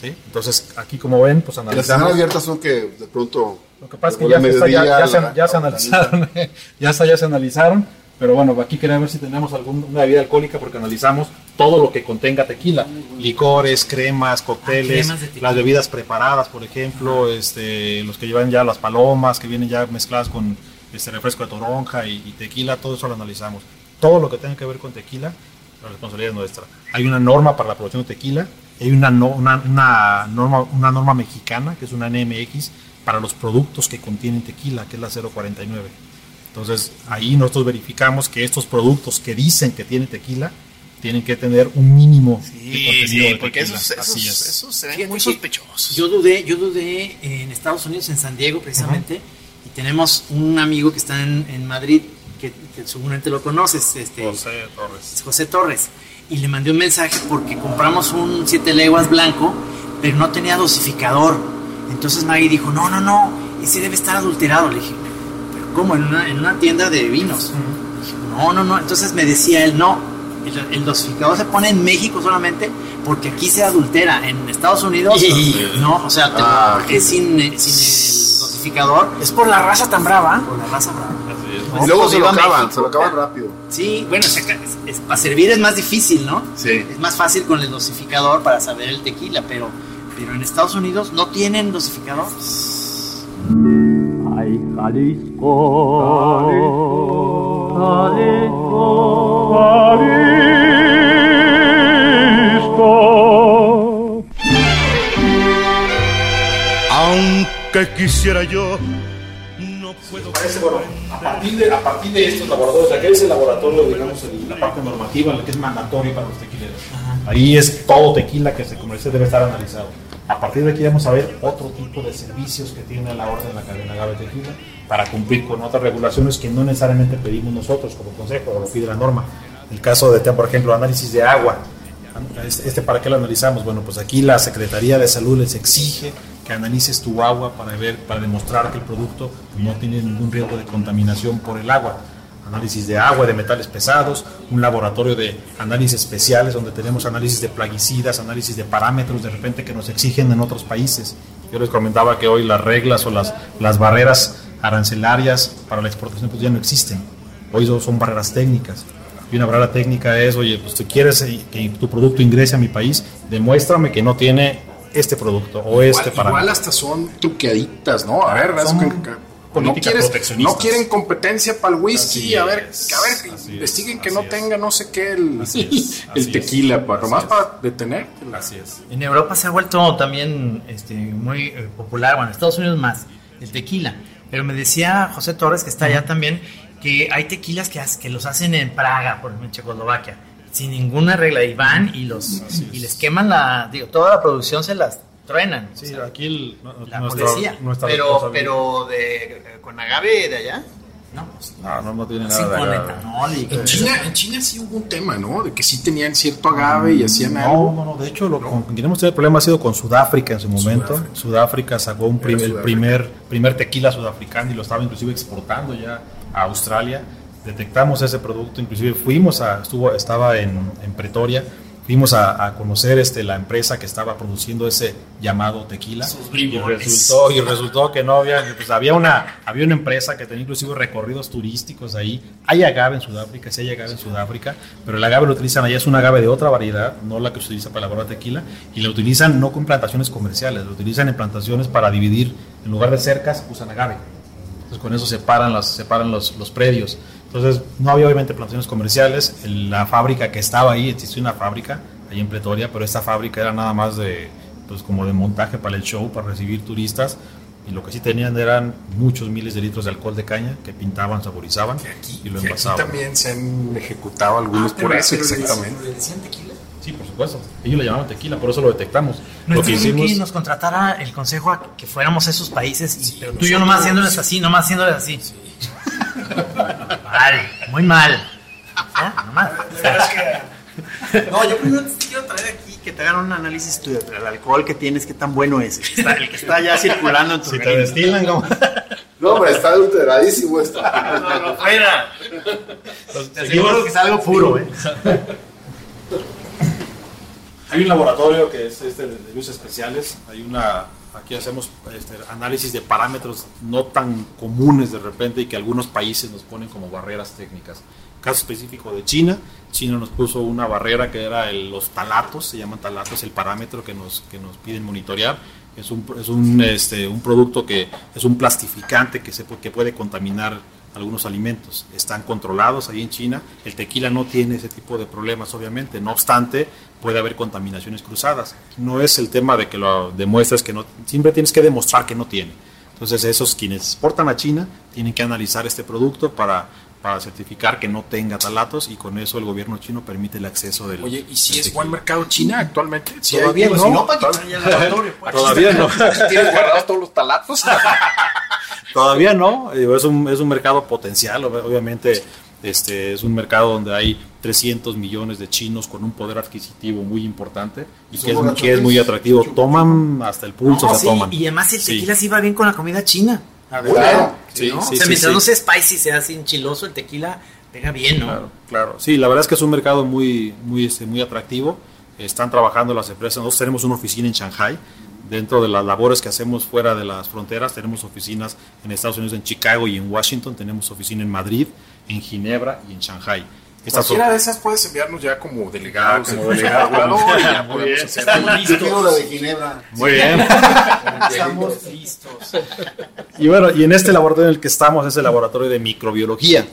¿Sí? Entonces, aquí como ven, pues
Y las
analizamos.
abiertas son que de pronto.
Lo que pasa es que ya, se, ya- ya se,
la-
ya se analizaron, <laughs> ya, está- ya se analizaron, pero bueno, aquí quería ver si tenemos alguna bebida alcohólica porque analizamos todo lo que contenga tequila, licores, cremas, cócteles,
cremas
las bebidas preparadas, por ejemplo, este, los que llevan ya las palomas, que vienen ya mezcladas con este refresco de toronja y, y tequila, todo eso lo analizamos. Todo lo que tenga que ver con tequila, la responsabilidad es nuestra. Hay una norma para la producción de tequila, hay una, no- una, una norma, una norma mexicana, que es una NMX, para los productos que contienen tequila, que es la 049. Entonces, ahí nosotros verificamos que estos productos que dicen que tienen tequila, tienen que tener un mínimo de
Sí,
contenido
sí,
de
porque
tequila.
esos, esos,
Así es.
esos se ven muy sospechosos.
Yo dudé, yo dudé en Estados Unidos, en San Diego precisamente, y tenemos un amigo que está en, en Madrid, que, que seguramente lo conoces, este,
José Torres.
José Torres, y le mandé un mensaje porque compramos un siete leguas blanco, pero no tenía dosificador. Entonces Maggie dijo, no, no, no, ese debe estar adulterado. Le dije, ¿cómo? En una, en una tienda de vinos. No, no, no. Entonces me decía él, no,
el, el dosificador se pone en México solamente porque aquí se adultera. En Estados Unidos, no, o sea, te-
Ah,
es sin, eh, sin el dosificador.
Es por la raza tan brava.
Por la raza brava.
Y luego se lo acaban, se lo acaban rápido.
Sí, bueno, es- es- para servir es más difícil, ¿no?
Sí.
Es más fácil con el dosificador para saber el tequila, pero, pero en Estados Unidos no tienen dosificador.
Jalisco, Jalisco, Jalisco. Aunque quisiera yo, no puedo.
Parece, bueno, a partir de, a partir de estos laboratorios, aquel es el laboratorio, digamos, el- la parte normativa, la que es mandatoria para los tequileros. Ahí es todo tequila que se comercia debe estar analizado. A partir de aquí vamos a ver otro tipo de servicios que tiene la orden de la cadena agave tequila para cumplir con otras regulaciones que no necesariamente pedimos nosotros como consejo o lo pide la norma. El caso de, por ejemplo, análisis de agua. Este, ¿Para qué lo analizamos? Bueno, pues aquí la Secretaría de Salud les exige que analices tu agua para ver, para demostrar que el producto no tiene ningún riesgo de contaminación por el agua. Análisis de agua, de metales pesados, un laboratorio de análisis especiales donde tenemos análisis de plaguicidas, análisis de parámetros de repente que nos exigen en otros países. Yo les comentaba que hoy las reglas o las, las barreras arancelarias para la exportación pues ya no existen. Hoy son- barreras técnicas. Y una barrera técnica es, oye, pues si quieres eh, que tu producto ingrese a mi país, demuéstrame que no tiene este producto o este
igual,
para
igual hasta son truqueaditas, ¿no? A ver,
Son
que- no, quieres,
proteccionistas.
no quieren competencia para el whisky,
Así
a ver,
es,
a ver, investiguen que no
es.
tenga no sé qué el,
Así es, <laughs>
el
así
tequila,
es,
para,
es.
para detener.
Así es.
En Europa se ha vuelto también este, muy eh, popular, bueno, en Estados Unidos más, el tequila. Pero me decía José Torres, que está allá también, que hay tequilas que, que los hacen en Praga, por ejemplo, en Checoslovaquia, sin ninguna regla. Y van y, los, y les queman la, digo, toda la producción se las truenan.
Sí, aquí el-
la
nuestra-
policía.
nuestra
pero, pero de, con agave de allá, no, pues,
No, no, no tiene nada de agave.
y
En China, en China sí hubo un tema, ¿no? De que sí tenían cierto agave y hacían algo.
No, no, no. De hecho, lo con quien hemos tenido el problema ha sido con Sudáfrica en su momento. Sudáfrica, sacó un prim- el primer, primer tequila sudafricano y lo estaba inclusive exportando ya a Australia. Detectamos ese producto, inclusive fuimos a, estuvo, estaba en, en Pretoria, fuimos a, a conocer este, la empresa que estaba produciendo ese llamado tequila. Y resultó, y resultó que no había, pues había una, había una empresa que tenía inclusive recorridos turísticos ahí. Hay agave en Sudáfrica, sí hay agave en Sudáfrica, pero el agave lo utilizan allá, es un agave de otra variedad, no la que se utiliza para elaborar tequila, y lo utilizan no con plantaciones comerciales, lo utilizan en plantaciones para dividir, en lugar de cercas, usan agave. Entonces con eso separan, las, separan los, los predios. Entonces no había obviamente plantaciones comerciales. El- la fábrica que estaba ahí, existía una fábrica ahí en Pretoria, pero esta fábrica era nada más de, pues como de montaje para el show, para recibir turistas. Y lo que sí tenían eran muchos miles de litros de alcohol de caña que pintaban, saborizaban y lo
Y aquí
envasaban.
también se han ejecutado algunos
Ah,
por eso, exactamente.
¿Le decían tequila?
Sí, por supuesto. Ellos le llamaban tequila, por eso lo detectamos.
No
lo que
entiendo
hicimos,
que nos contratara el consejo a que fuéramos a esos países, y, pero tú y yo nomás haciéndoles así, nomás haciéndoles así. Mal, muy mal. ¿Ya? Nomás.
No, yo primero te quiero traer aquí que te hagan un análisis tuyo del alcohol que tienes, qué tan bueno es. El que está, el que está ya circulando en tu
si te destilan como...
No, hombre, está adulteradísimo esto.
No, no, fuera.
Te
aseguro que es algo puro, ¿eh?
Hay un laboratorio que es este de luz especiales. Hay una, aquí hacemos este, análisis de parámetros no tan comunes de repente y que algunos países nos ponen como barreras técnicas. Caso específico de China, China nos puso una barrera que era los talatos, se llaman talatos, el parámetro que nos, que nos piden monitorear. Es un, es un, este, un producto que es un plastificante que, se, que puede contaminar algunos alimentos. Están controlados ahí en China. El tequila no tiene ese tipo de problemas, obviamente. No obstante, puede haber contaminaciones cruzadas. No es el tema de que lo demuestres que no, siempre tienes que demostrar que no tiene. Entonces, esos quienes exportan a China tienen que analizar este producto para, para certificar que no tenga talatos y con eso el gobierno chino permite el acceso del.
Oye, ¿y si es
tequila.
buen mercado China actualmente? Sí,
Todavía no.
todavía-
pues.
Todavía no. <laughs>
¿Tienes guardados todos los talatos? <laughs>
Todavía no, es un, es un mercado potencial, ob- obviamente este, es un mercado donde hay 300 millones de chinos con un poder adquisitivo muy importante y que es,
Son
que es muy atractivo. Toman hasta el pulso,
No,
se
sí,
toman.
y además el
Sí.
tequila sí va bien con la comida china.
Claro, sí,
¿no?
sí,
o sea,
sí,
mientras no sea spicy, sea así enchiloso, el tequila pega bien, ¿no?
Claro, claro. Sí, la verdad es que es un mercado muy, muy, este, muy atractivo. Están trabajando las empresas. Nosotros tenemos una oficina en Shanghai. Dentro de las labores que hacemos fuera de las fronteras, tenemos oficinas en Estados Unidos, en Chicago y en Washington. Tenemos oficina en Madrid, en Ginebra y en Shanghai. Estas
Cualquiera de esas puedes enviarnos ya como delegados.
como delegado,
ya
bien.
hacer
Estamos listos.
De Ginebra.
Muy bien. <laughs>
Estamos listos.
Y bueno, y en este laboratorio en el que estamos es el laboratorio de microbiología.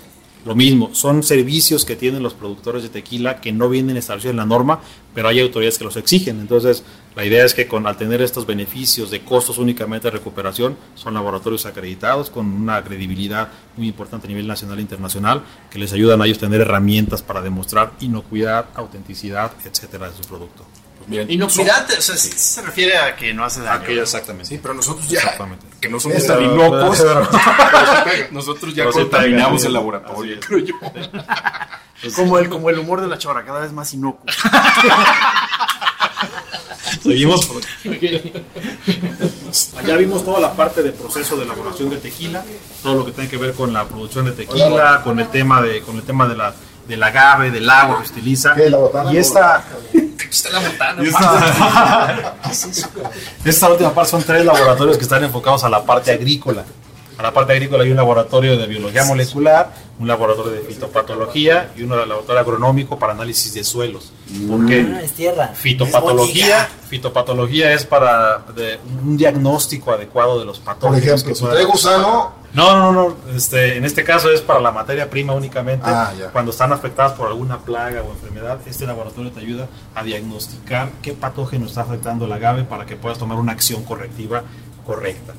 Lo mismo, son servicios que tienen los productores de tequila que no vienen establecidos en la norma, pero hay autoridades que los exigen. Entonces, la idea es que con, al tener estos beneficios de costos únicamente de recuperación, son laboratorios acreditados con una credibilidad muy importante a nivel nacional e internacional, que les ayudan a ellos tener herramientas para demostrar inocuidad, autenticidad, etcétera, de su producto.
Inocuidad, o sea, sí, se refiere a que no hace daño.
exactamente.
Sí, pero nosotros ya,
Exactamente.
que no somos tan inocuos, <laughs>
pero-
nosotros ya
Pero
contaminamos el laboratorio, creo yo.
Como el, como el humor de la chora, cada vez más inocuo. <laughs>
Seguimos. por- Allá vimos toda la parte del proceso de elaboración de tequila, todo lo que tiene que ver con la producción de tequila, con el tema de, con el tema de la del agave, del agua que se utiliza. Y esta,
Está la botana.
y esta, <laughs> <laughs> esta última parte son tres laboratorios que están enfocados a la parte agrícola. A la parte agrícola hay un laboratorio de biología molecular, un laboratorio de fitopatología y un laboratorio agronómico para análisis de suelos. ¿Por qué?
Ah, es tierra.
Fitopatología, fitopatología es para de- un diagnóstico adecuado de los
Por
patógenos.
ejemplo,
que
si trae gusano,
No, no, no, no, Este, en este caso es para la materia prima únicamente.
Ah, ya.
Cuando están afectadas por alguna plaga o enfermedad, este laboratorio te ayuda a diagnosticar qué patógeno está afectando el agave para que puedas tomar una acción correctiva correcta.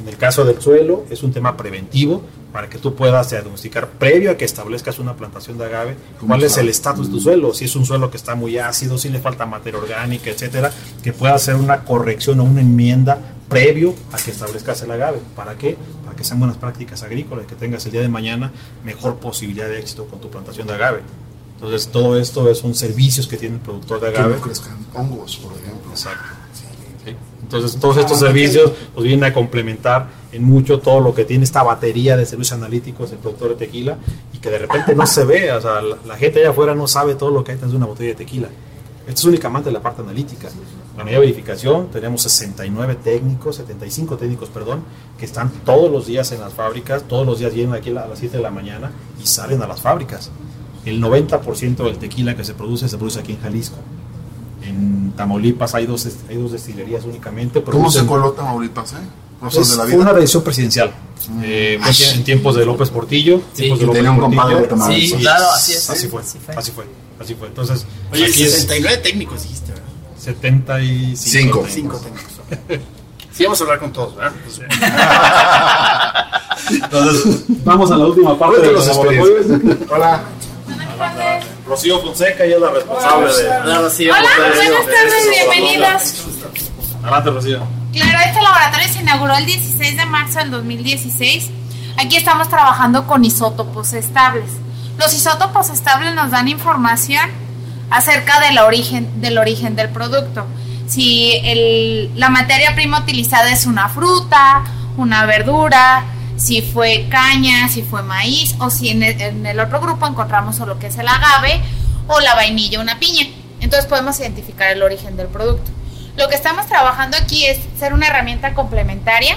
En el caso del suelo, es un tema preventivo para que tú puedas diagnosticar previo a que establezcas una plantación de agave cuál es el estatus de tu suelo, si es un suelo que está muy ácido, si le falta materia orgánica, etcétera, que pueda hacer una corrección o una enmienda previo a que establezcas el agave. ¿Para qué? Para que sean buenas prácticas agrícolas, que tengas el día de mañana mejor posibilidad de éxito con tu plantación de agave. Entonces, todo esto son servicios que tiene el productor de
que
agave.
no crezcan hongos, por ejemplo.
Exacto. Entonces, todos estos servicios pues, vienen a complementar en mucho todo lo que tiene esta batería de servicios analíticos del productor de tequila y que de repente no se ve. O sea, la, la gente allá afuera no sabe todo lo que hay detrás de una botella de tequila. Esto es únicamente la parte analítica. La medida de verificación, tenemos 69 técnicos, 75 técnicos, perdón, que están todos los días en las fábricas, todos los días vienen aquí a las 7 de la mañana y salen a las fábricas. El 90% del tequila que se produce se produce aquí en Jalisco. En Tamaulipas hay dos, hay dos destilerías únicamente.
¿Cómo se coló Tamaulipas, eh? De la
fue
vida.
una decisión presidencial. Eh, fue
Ah,
en tiempos de López Portillo. tiempos de
y
López
tenía un
Portillo.
compadre de Tamaulipas.
Sí, claro, así es.
Así fue,
Así fue.
así fue, así fue. Entonces,
Oye,
aquí es
69 técnicos dijiste, ¿verdad?
75.
Cinco.
Cinco técnicos. <laughs> Sí, vamos a hablar con todos, ¿verdad? <laughs> <laughs>
Entonces, vamos a la última parte de los laboratorios.
Hola.
Rocío Fonseca, ella es la responsable de.
Hola, Rocío.
Hola,
de-
buenas
de-
tardes,
de-
bienvenidos.
Adelante, Rocío.
Claro, este laboratorio se inauguró el 16 de marzo del 2016. Aquí estamos trabajando con isótopos estables. Los isótopos estables nos dan información acerca del origen del, origen del producto. Si el- la materia prima utilizada es una fruta, una verdura, si fue caña, si fue maíz, o si en el, otro grupo encontramos solo que es el agave o la vainilla, una piña. Entonces podemos identificar el origen del producto. Lo que estamos trabajando aquí es ser una herramienta complementaria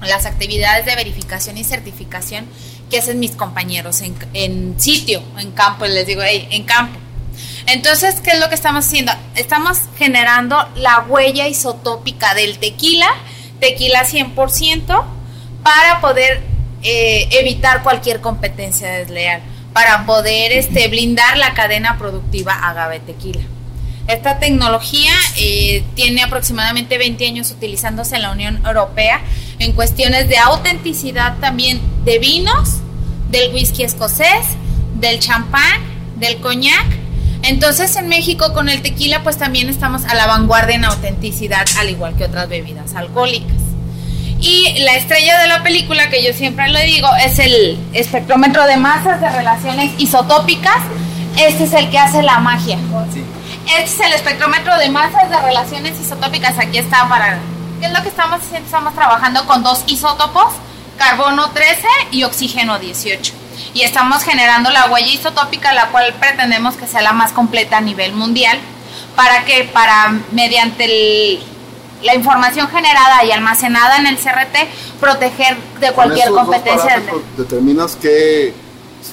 a las actividades de verificación y certificación que hacen mis compañeros en, en sitio, en campo, les digo, "Ey, en campo. Entonces, ¿qué es lo que estamos haciendo? Estamos generando la huella isotópica del tequila, tequila 100%, para poder eh, evitar cualquier competencia desleal, para poder este, blindar la cadena productiva agave tequila. Esta tecnología eh, tiene aproximadamente 20 años utilizándose en la Unión Europea en cuestiones de autenticidad también de vinos, del whisky escocés, del champán, del coñac. Entonces en México con el tequila pues también estamos a la vanguardia en autenticidad al igual que otras bebidas alcohólicas. Y la estrella de la película, que yo siempre le digo, es el espectrómetro de masas de relaciones isotópicas. Este es el que hace la magia. Este es el espectrómetro de masas de relaciones isotópicas. Aquí está para... ¿Qué es lo que estamos haciendo? Estamos trabajando con dos isótopos, carbono 13 y oxígeno 18. y estamos generando la huella isotópica, la cual pretendemos que sea la más completa a nivel mundial, para que para mediante el- la información generada y almacenada en el CRT proteger de cualquier
Con esos dos
competencia.
parámetros determinas qué,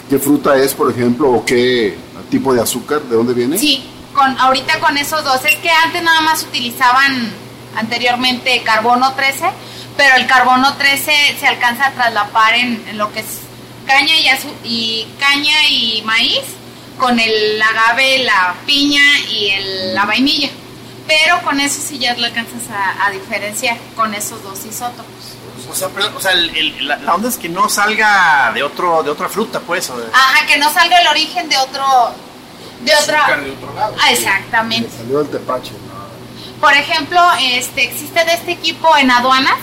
qué fruta es, por ejemplo, o qué tipo de azúcar, de dónde viene.
Sí, con ahorita con esos dos. Es que antes nada más utilizaban anteriormente carbono 13, pero el carbono 13 se alcanza a traslapar en, en lo que es caña y, azu- y caña y maíz con el agave, la piña y el- la vainilla. Pero con eso sí ya lo alcanzas a, a diferenciar con esos dos isótopos.
O sea, pero- o sea, el- el- la, la onda es que no salga de otro de otra fruta, pues. o de-
Ajá, que no salga el origen de otro de otra
de otro lado.
Ah, exactamente.
Salió del tepache.
Por ejemplo, este existe de este equipo en aduanas.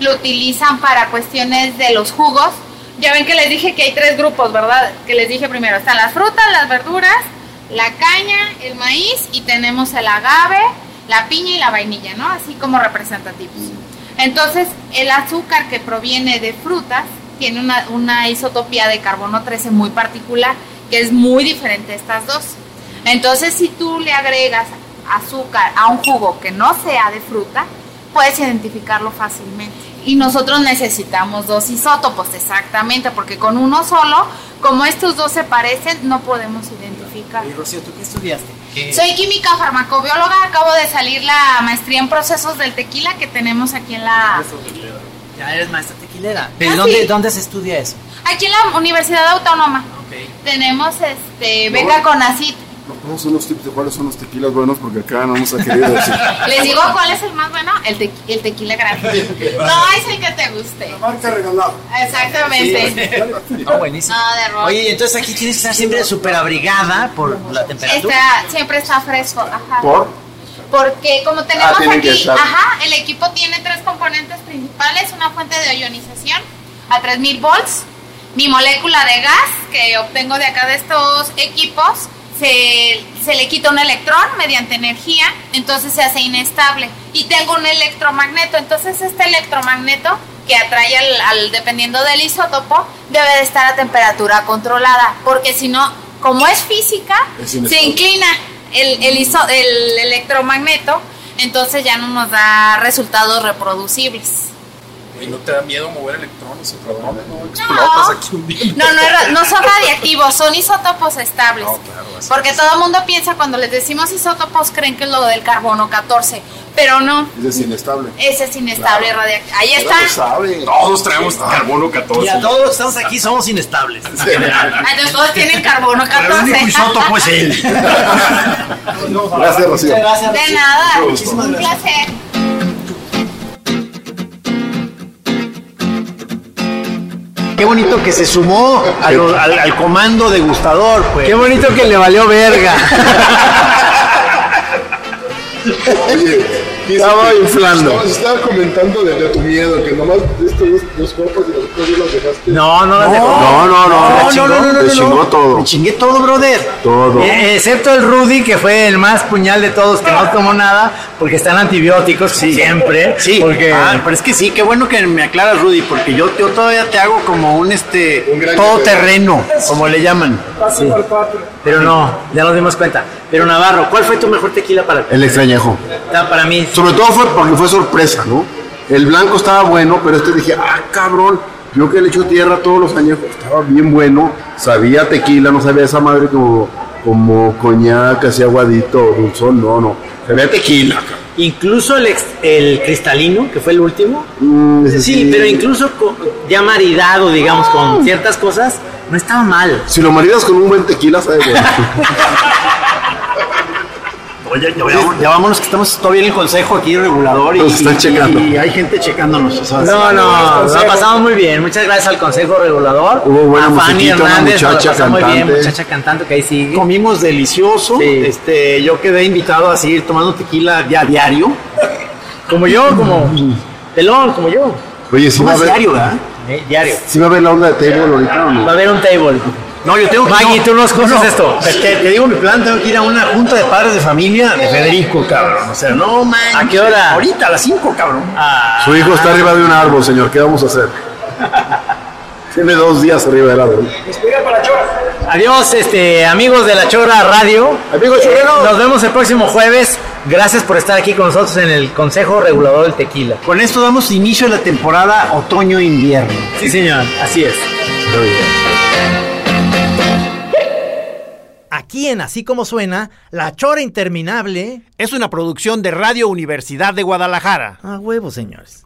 Lo utilizan para cuestiones de los jugos. Ya ven que les dije que hay tres grupos, ¿verdad? Que les dije primero, están las frutas, las verduras, la caña, el maíz y tenemos el agave, la piña y la vainilla, ¿no? Así como representativos. Entonces, el azúcar que proviene de frutas tiene una, una isotopía de carbono 13 muy particular, que es muy diferente a estas dos. Entonces, si tú le agregas azúcar a un jugo que no sea de fruta, puedes identificarlo fácilmente. Y nosotros necesitamos dos isótopos, exactamente, porque con uno solo, como estos dos se parecen, no podemos identificar.
Y Rocío, ¿tú qué estudiaste?
Soy química farmacobióloga, acabo de salir la maestría en procesos del tequila que tenemos aquí en la
Ya eres maestra tequilera. ¿Pero
Ah,
dónde,
sí.
dónde se estudia eso?
aquí en la Universidad Autónoma. Tenemos este beca con ACID.
Nos ponemos unos tips de cuáles son los tequilas buenos, porque acá no nos ha querido decir. <laughs>
Les digo cuál es el más bueno, el, te- el tequila grande. <laughs> No, es el que te guste. La
marca regalada.
Exactamente.
No, buenísimo.
No.
Oye, entonces aquí tienes que estar siempre súper abrigada por la temperatura.
Está, siempre está fresco, ajá.
¿Por?
Porque como tenemos
Ah, que
aquí, ajá, el equipo tiene tres componentes principales, una fuente de ionización a 3000 volts, mi molécula de gas que obtengo de acá de estos equipos, se, se le quita un electrón mediante energía, entonces se hace inestable. Y tengo un electromagneto, entonces este electromagneto que atrae al, al- dependiendo del isótopo, debe de estar a temperatura controlada, porque si no, como es física,
Es
se inclina el, el, iso- el electromagneto, entonces ya no nos da resultados reproducibles.
¿Y no te da miedo mover electrones y protones? No, explotas aquí un día.
No, no, no son radiactivos, son isótopos estables. Porque todo el mundo piensa cuando les decimos isótopos creen que es lo del carbono 14, pero no,
Ese es inestable.
ese es inestable radiactivo. Ahí está.
lo sabe.
Todos traemos carbono 14.
Y a todos los que estamos aquí somos inestables. <laughs> en general.
Ah, entonces todos tienen carbono
Pero el único
14.
isótopo es él. <laughs>
Gracias, Rocío.
Gracias,
De
Rocío.
nada,
Mucho gusto.
un placer.
Bonito que se sumó a al, al comando degustador, pues.
Qué bonito que le valió verga. <laughs>
Oye,
Estaba inflando.
Estaba, estaba comentando de, de tu miedo, que nomás estos dos, dos copas y los otros días los dejaste.
No, no.
No, no, no.
No, no, no, no, no, no.
chingó todo.
Me chingué todo, brother.
Todo.
Eh, excepto el Rudy, que fue el más puñal de todos, que no tomó nada, porque están antibióticos siempre.
Sí,
porque
Ah, pero es que sí, qué bueno que me aclaras, Rudy, porque yo, yo todavía te hago como un este
gran
todoterreno, como le llaman.
Sí. Pero no, ya nos dimos cuenta. Pero Navarro, ¿cuál fue tu mejor tequila para
El extrañejo.
Ah, Para mí.
Sobre todo fue porque fue sorpresa, ¿no? El blanco estaba bueno, pero este dije, ah, cabrón. Yo que le echo tierra todos los años, estaba bien bueno. Sabía tequila, no sabía esa madre como, como coñac, así aguadito, dulzón, no, no. Sabía tequila.
Incluso el, ex- el cristalino, que fue el último.
Mm,
Sí, pero incluso ya maridado, digamos, con ciertas cosas, no estaba mal.
Si lo maridas con un buen tequila, sabe bueno. <laughs>
Oye, ya, ya- ya vámonos que estamos todavía en el consejo aquí regulador y,
Nos están checando.
y hay gente checándonos. o sea,
No,
sí.
no, lo pasamos muy bien. Muchas gracias al Consejo Regulador.
Hubo buena
a Fanny
una
Hernández, nos la
muchacha
pasamos muy bien,
cantante.
muchacha cantante que ahí sigue.
Comimos delicioso.
Sí.
Este, yo quedé invitado a seguir tomando tequila ya diario.
Como yo, como pelón, como yo.
Oye, si va a haber,
diario, ¿verdad?
Eh, diario.
si va a haber la onda de table ahorita o
Va a
no?
haber un table.
No, yo tengo que
Maggie,
no,
tú nos conoces
no,
esto.
Te, te digo mi plan, tengo que ir a una junta de padres de familia de Federico, cabrón. O sea, no manches.
¿A qué hora?
Ahorita, a las 5, cabrón.
Ah,
Su hijo está arriba de un árbol, señor. ¿Qué vamos a hacer? <laughs> Tiene dos días arriba del árbol.
Adiós, este, amigos de la Chora Radio.
Amigos choreros.
Nos vemos el próximo jueves. Gracias por estar aquí con nosotros en el Consejo Regulador del Tequila.
Con esto damos inicio a la temporada otoño-invierno.
Sí, señor, así es.
Aquí en Así como suena, La Chora Interminable es una producción de Radio Universidad de Guadalajara.
A huevo, señores.